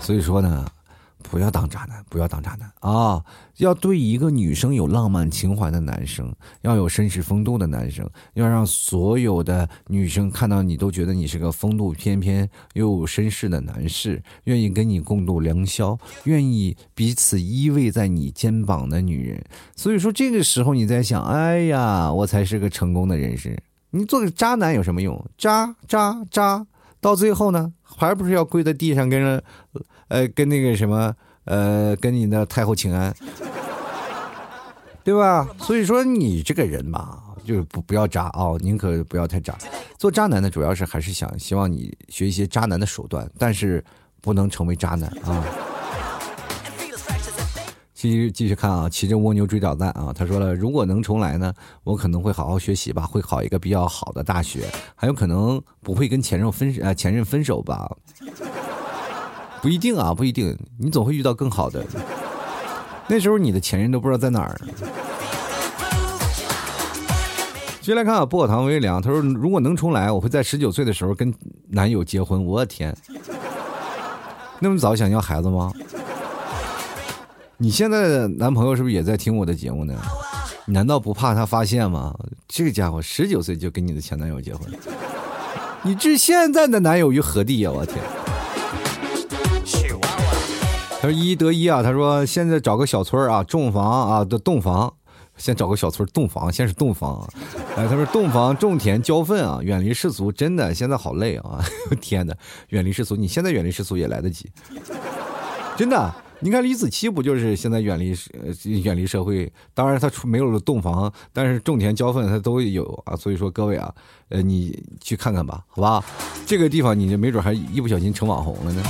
所以说呢。不要当渣男，不要当渣男啊！要对一个女生有浪漫情怀的男生，要有绅士风度的男生，要让所有的女生看到你都觉得你是个风度翩翩又绅士的男士，愿意跟你共度良宵，愿意彼此依偎在你肩膀的女人。所以说，这个时候你在想，哎呀，我才是个成功的人士。你做个渣男有什么用？渣渣渣，到最后呢，还不是要跪在地上跟人。呃，跟那个什么，呃，跟你的太后请安，对吧？所以说你这个人吧，就是不不要渣啊，宁可不要太渣。做渣男的，主要是还是想希望你学一些渣男的手段，但是不能成为渣男啊。继续继续看啊，骑着蜗牛追导弹啊，他说了，如果能重来呢，我可能会好好学习吧，会考一个比较好的大学，还有可能不会跟前任分呃前任分手吧。不一定啊，不一定，你总会遇到更好的。那时候你的前任都不知道在哪儿。接下来看啊，薄荷糖微凉，他说如果能重来，我会在十九岁的时候跟男友结婚。我天，那么早想要孩子吗？你现在的男朋友是不是也在听我的节目呢？你难道不怕他发现吗？这个家伙十九岁就跟你的前男友结婚，你置现在的男友于何地呀？我天！他说一得一啊，他说现在找个小村啊，种房啊的洞房，先找个小村洞房，先是洞房。哎，他说洞房种田浇粪啊，远离世俗，真的现在好累啊！天哪，远离世俗，你现在远离世俗也来得及，真的。你看李子柒不就是现在远离远离社会？当然他出没有了洞房，但是种田浇粪他都有啊。所以说各位啊，呃，你去看看吧，好吧？这个地方你就没准还一不小心成网红了呢。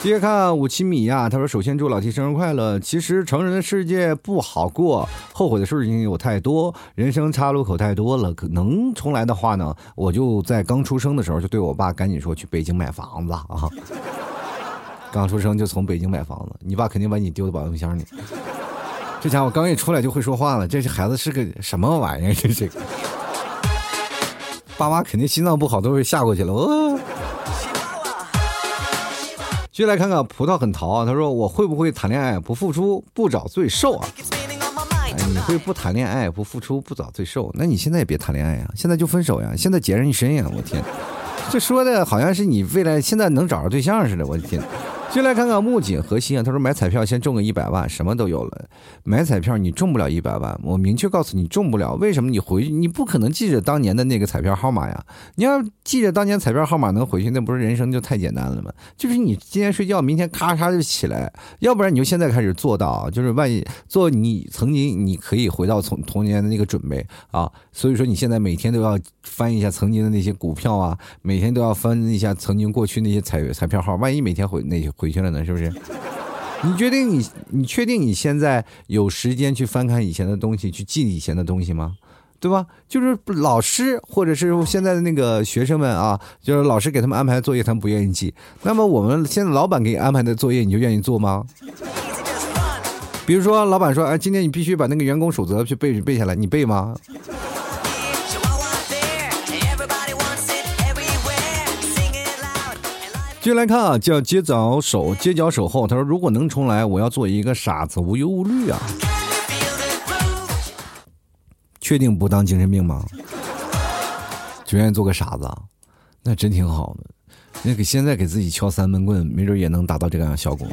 接着看五七米呀，他说：“首先祝老 T 生日快乐。其实成人的世界不好过，后悔的事情有太多，人生岔路口太多了。可能重来的话呢，我就在刚出生的时候就对我爸赶紧说去北京买房子啊。刚出生就从北京买房子，你爸肯定把你丢到保温箱里。这家伙刚一出来就会说话了，这孩子是个什么玩意儿？这这，爸妈肯定心脏不好，都会吓过去了。”哦。继续来看看葡萄很淘啊，他说我会不会谈恋爱不付出不找罪受啊？哎，你会不谈恋爱不付出不找罪受？那你现在也别谈恋爱呀，现在就分手呀，现在孑然一身呀！我天，这说的好像是你未来现在能找着对象似的，我的天，就来看看木槿和心啊，他说买彩票先中个一百万，什么都有了。买彩票你中不了一百万，我明确告诉你中不了。为什么？你回去你不可能记着当年的那个彩票号码呀。你要记着当年彩票号码能回去，那不是人生就太简单了吗？就是你今天睡觉，明天咔嚓就起来，要不然你就现在开始做到，就是万一做你曾经你可以回到从童年的那个准备啊。所以说你现在每天都要翻一下曾经的那些股票啊，每天都要翻一下曾经过去那些彩彩票号，万一每天回那些。回去了呢，是不是？你决定你你确定你现在有时间去翻看以前的东西，去记以前的东西吗？对吧？就是老师或者是现在的那个学生们啊，就是老师给他们安排作业，他们不愿意记。那么我们现在老板给你安排的作业，你就愿意做吗？比如说，老板说：“哎，今天你必须把那个员工守则去背背下来，你背吗？”接来看啊，叫街角守街角守候。他说：“如果能重来，我要做一个傻子，无忧无虑啊。”确定不当精神病吗？就愿意做个傻子，那真挺好的。那给现在给自己敲三闷棍，没准也能达到这样的效果。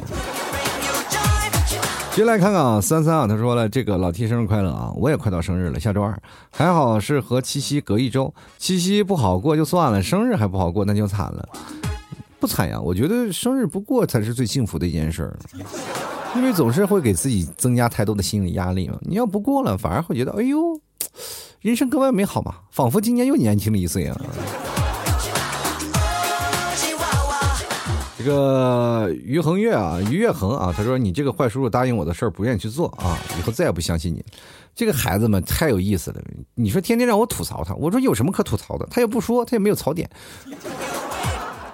接来看看啊，三三啊，他说了：“这个老 T 生日快乐啊！我也快到生日了，下周二，还好是和七夕隔一周。七夕不好过就算了，生日还不好过，那就惨了。”不惨呀，我觉得生日不过才是最幸福的一件事儿，因为总是会给自己增加太多的心理压力嘛。你要不过了，反而会觉得哎呦，人生格外美好嘛，仿佛今年又年轻了一岁啊。这个于恒月啊，于月恒啊，他说你这个坏叔叔答应我的事儿不愿意去做啊，以后再也不相信你。这个孩子们太有意思了，你说天天让我吐槽他，我说有什么可吐槽的？他也不说，他也没有槽点。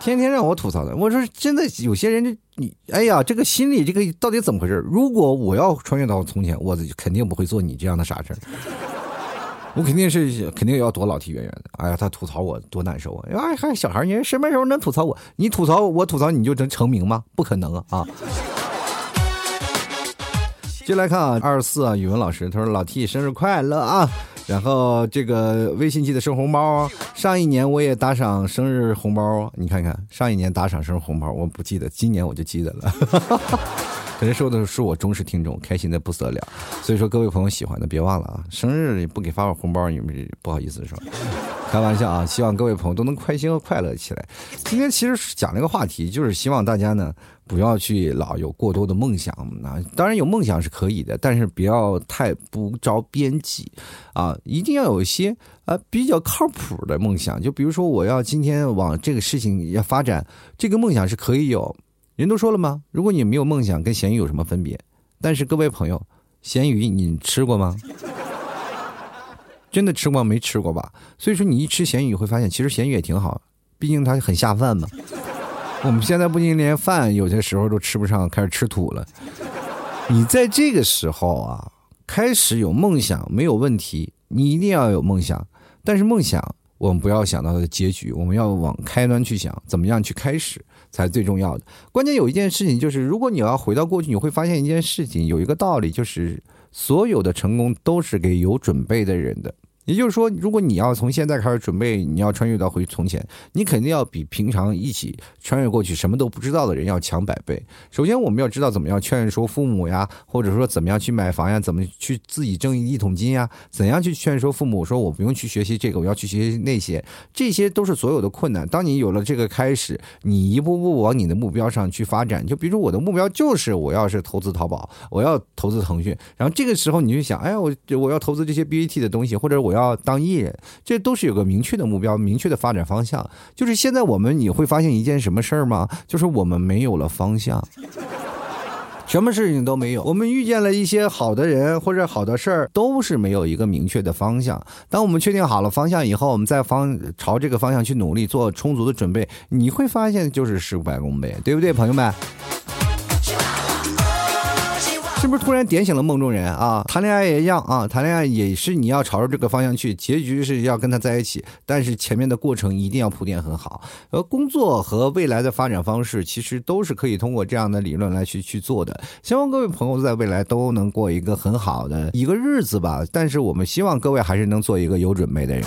天天让我吐槽的，我说真的，有些人这你，哎呀，这个心里这个到底怎么回事？如果我要穿越到从前，我肯定不会做你这样的傻事我肯定是肯定要躲老 T 远远的。哎呀，他吐槽我多难受啊！哎，还小孩，你什么时候能吐槽我？你吐槽我吐槽你就能成名吗？不可能啊！啊！接来看啊，二十四啊，语文老师他说老 T 生日快乐啊！然后这个微信记得收红包。上一年我也打赏生日红包，你看看上一年打赏生日红包，我不记得，今年我就记得了。可能说的是我忠实听众，开心的不得了。所以说各位朋友喜欢的别忘了啊，生日也不给发个红包，你们不好意思是吧？开玩笑啊，希望各位朋友都能开心和快乐起来。今天其实讲了一个话题，就是希望大家呢。不要去老有过多的梦想啊！当然有梦想是可以的，但是不要太不着边际啊！一定要有一些啊比较靠谱的梦想。就比如说，我要今天往这个事情要发展，这个梦想是可以有。人都说了吗？如果你没有梦想，跟咸鱼有什么分别？但是各位朋友，咸鱼你吃过吗？真的吃过没吃过吧？所以说你一吃咸鱼会发现，其实咸鱼也挺好，毕竟它很下饭嘛。我们现在不仅连饭有些时候都吃不上，开始吃土了。你在这个时候啊，开始有梦想没有问题，你一定要有梦想。但是梦想，我们不要想到它的结局，我们要往开端去想，怎么样去开始才最重要的。关键有一件事情就是，如果你要回到过去，你会发现一件事情，有一个道理，就是所有的成功都是给有准备的人的。也就是说，如果你要从现在开始准备，你要穿越到回从前，你肯定要比平常一起穿越过去什么都不知道的人要强百倍。首先，我们要知道怎么样劝说父母呀，或者说怎么样去买房呀，怎么去自己挣一桶金呀，怎样去劝说父母说我不用去学习这个，我要去学习那些，这些都是所有的困难。当你有了这个开始，你一步步往你的目标上去发展。就比如我的目标就是我要是投资淘宝，我要投资腾讯，然后这个时候你就想，哎呀，我我要投资这些 BAT 的东西，或者我要。要当艺人，这都是有个明确的目标、明确的发展方向。就是现在我们你会发现一件什么事儿吗？就是我们没有了方向，什么事情都没有。我们遇见了一些好的人或者好的事儿，都是没有一个明确的方向。当我们确定好了方向以后，我们再方朝这个方向去努力，做充足的准备，你会发现就是事半功倍，对不对，朋友们？是不是突然点醒了梦中人啊？谈恋爱也一样啊，谈恋爱也是你要朝着这个方向去，结局是要跟他在一起，但是前面的过程一定要铺垫很好。而工作和未来的发展方式，其实都是可以通过这样的理论来去去做的。希望各位朋友在未来都能过一个很好的一个日子吧。但是我们希望各位还是能做一个有准备的人。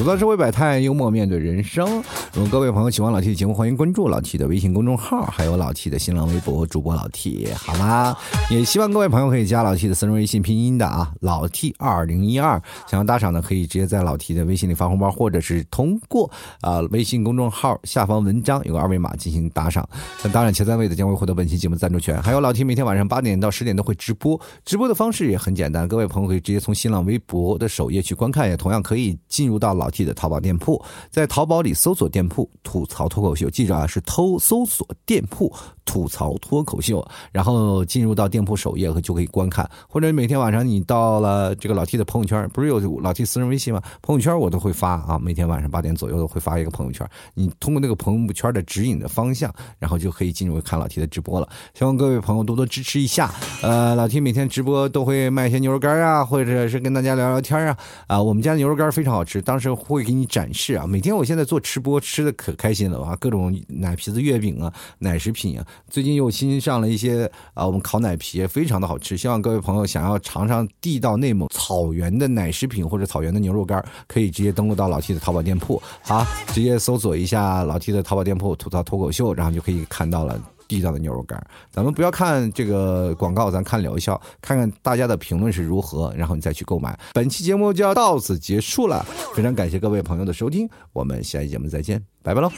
吐槽社会百态，幽默面对人生。如果各位朋友喜欢老 T 的节目，欢迎关注老 T 的微信公众号，还有老 T 的新浪微博主播老 T，好吗？也希望各位朋友可以加老 T 的私人微信拼音的啊，老 T 二零一二。想要打赏的，可以直接在老 T 的微信里发红包，或者是通过啊微信公众号下方文章有个二维码进行打赏。那当然，前三位的将会获得本期节目赞助权。还有老 T 每天晚上八点到十点都会直播，直播的方式也很简单，各位朋友可以直接从新浪微博的首页去观看，也同样可以进入到老 T 的淘宝店铺，在淘宝里搜索店铺“吐槽脱口秀”，记住啊，是偷搜索店铺“吐槽脱口秀”，然后进入到店铺首页和就可以观看。或者每天晚上你到了这个老 T 的朋友圈，不是有老 T 私人微信吗？朋友圈我都会发啊，每天晚上八点左右都会发一个朋友圈，你通过那个朋友圈的指引的方向，然后就可以进入看老 T 的直播了。希望各位朋友多多支持一下。呃，老 T 每天直播都会卖一些牛肉干啊，或者是跟大家聊聊天啊。啊，我们家牛肉干非常好吃，当时会给你展示啊。每天我现在做吃播，吃的可开心了啊！各种奶皮子月饼啊，奶食品啊，最近又新上了一些啊，我们烤奶皮，非常的好吃。希望各位朋友想要尝尝地道内蒙草原的奶食品或者草原的牛肉干，可以直接登录到老 T 的淘宝店铺啊，直接搜索一下老 T 的淘宝店铺“吐槽脱口秀”，然后就可以看到了。地道的牛肉干，咱们不要看这个广告，咱看疗效，看看大家的评论是如何，然后你再去购买。本期节目就要到此结束了，非常感谢各位朋友的收听，我们下期节目再见，拜拜喽。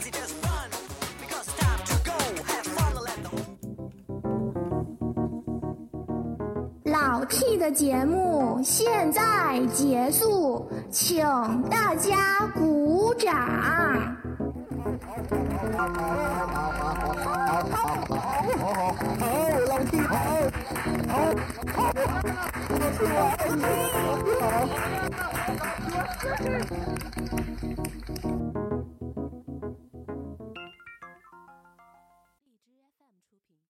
老 T 的节目现在结束，请大家鼓掌。好，好，好，好，好，老弟好，好，好，老弟好，老弟好，老弟好，老弟好。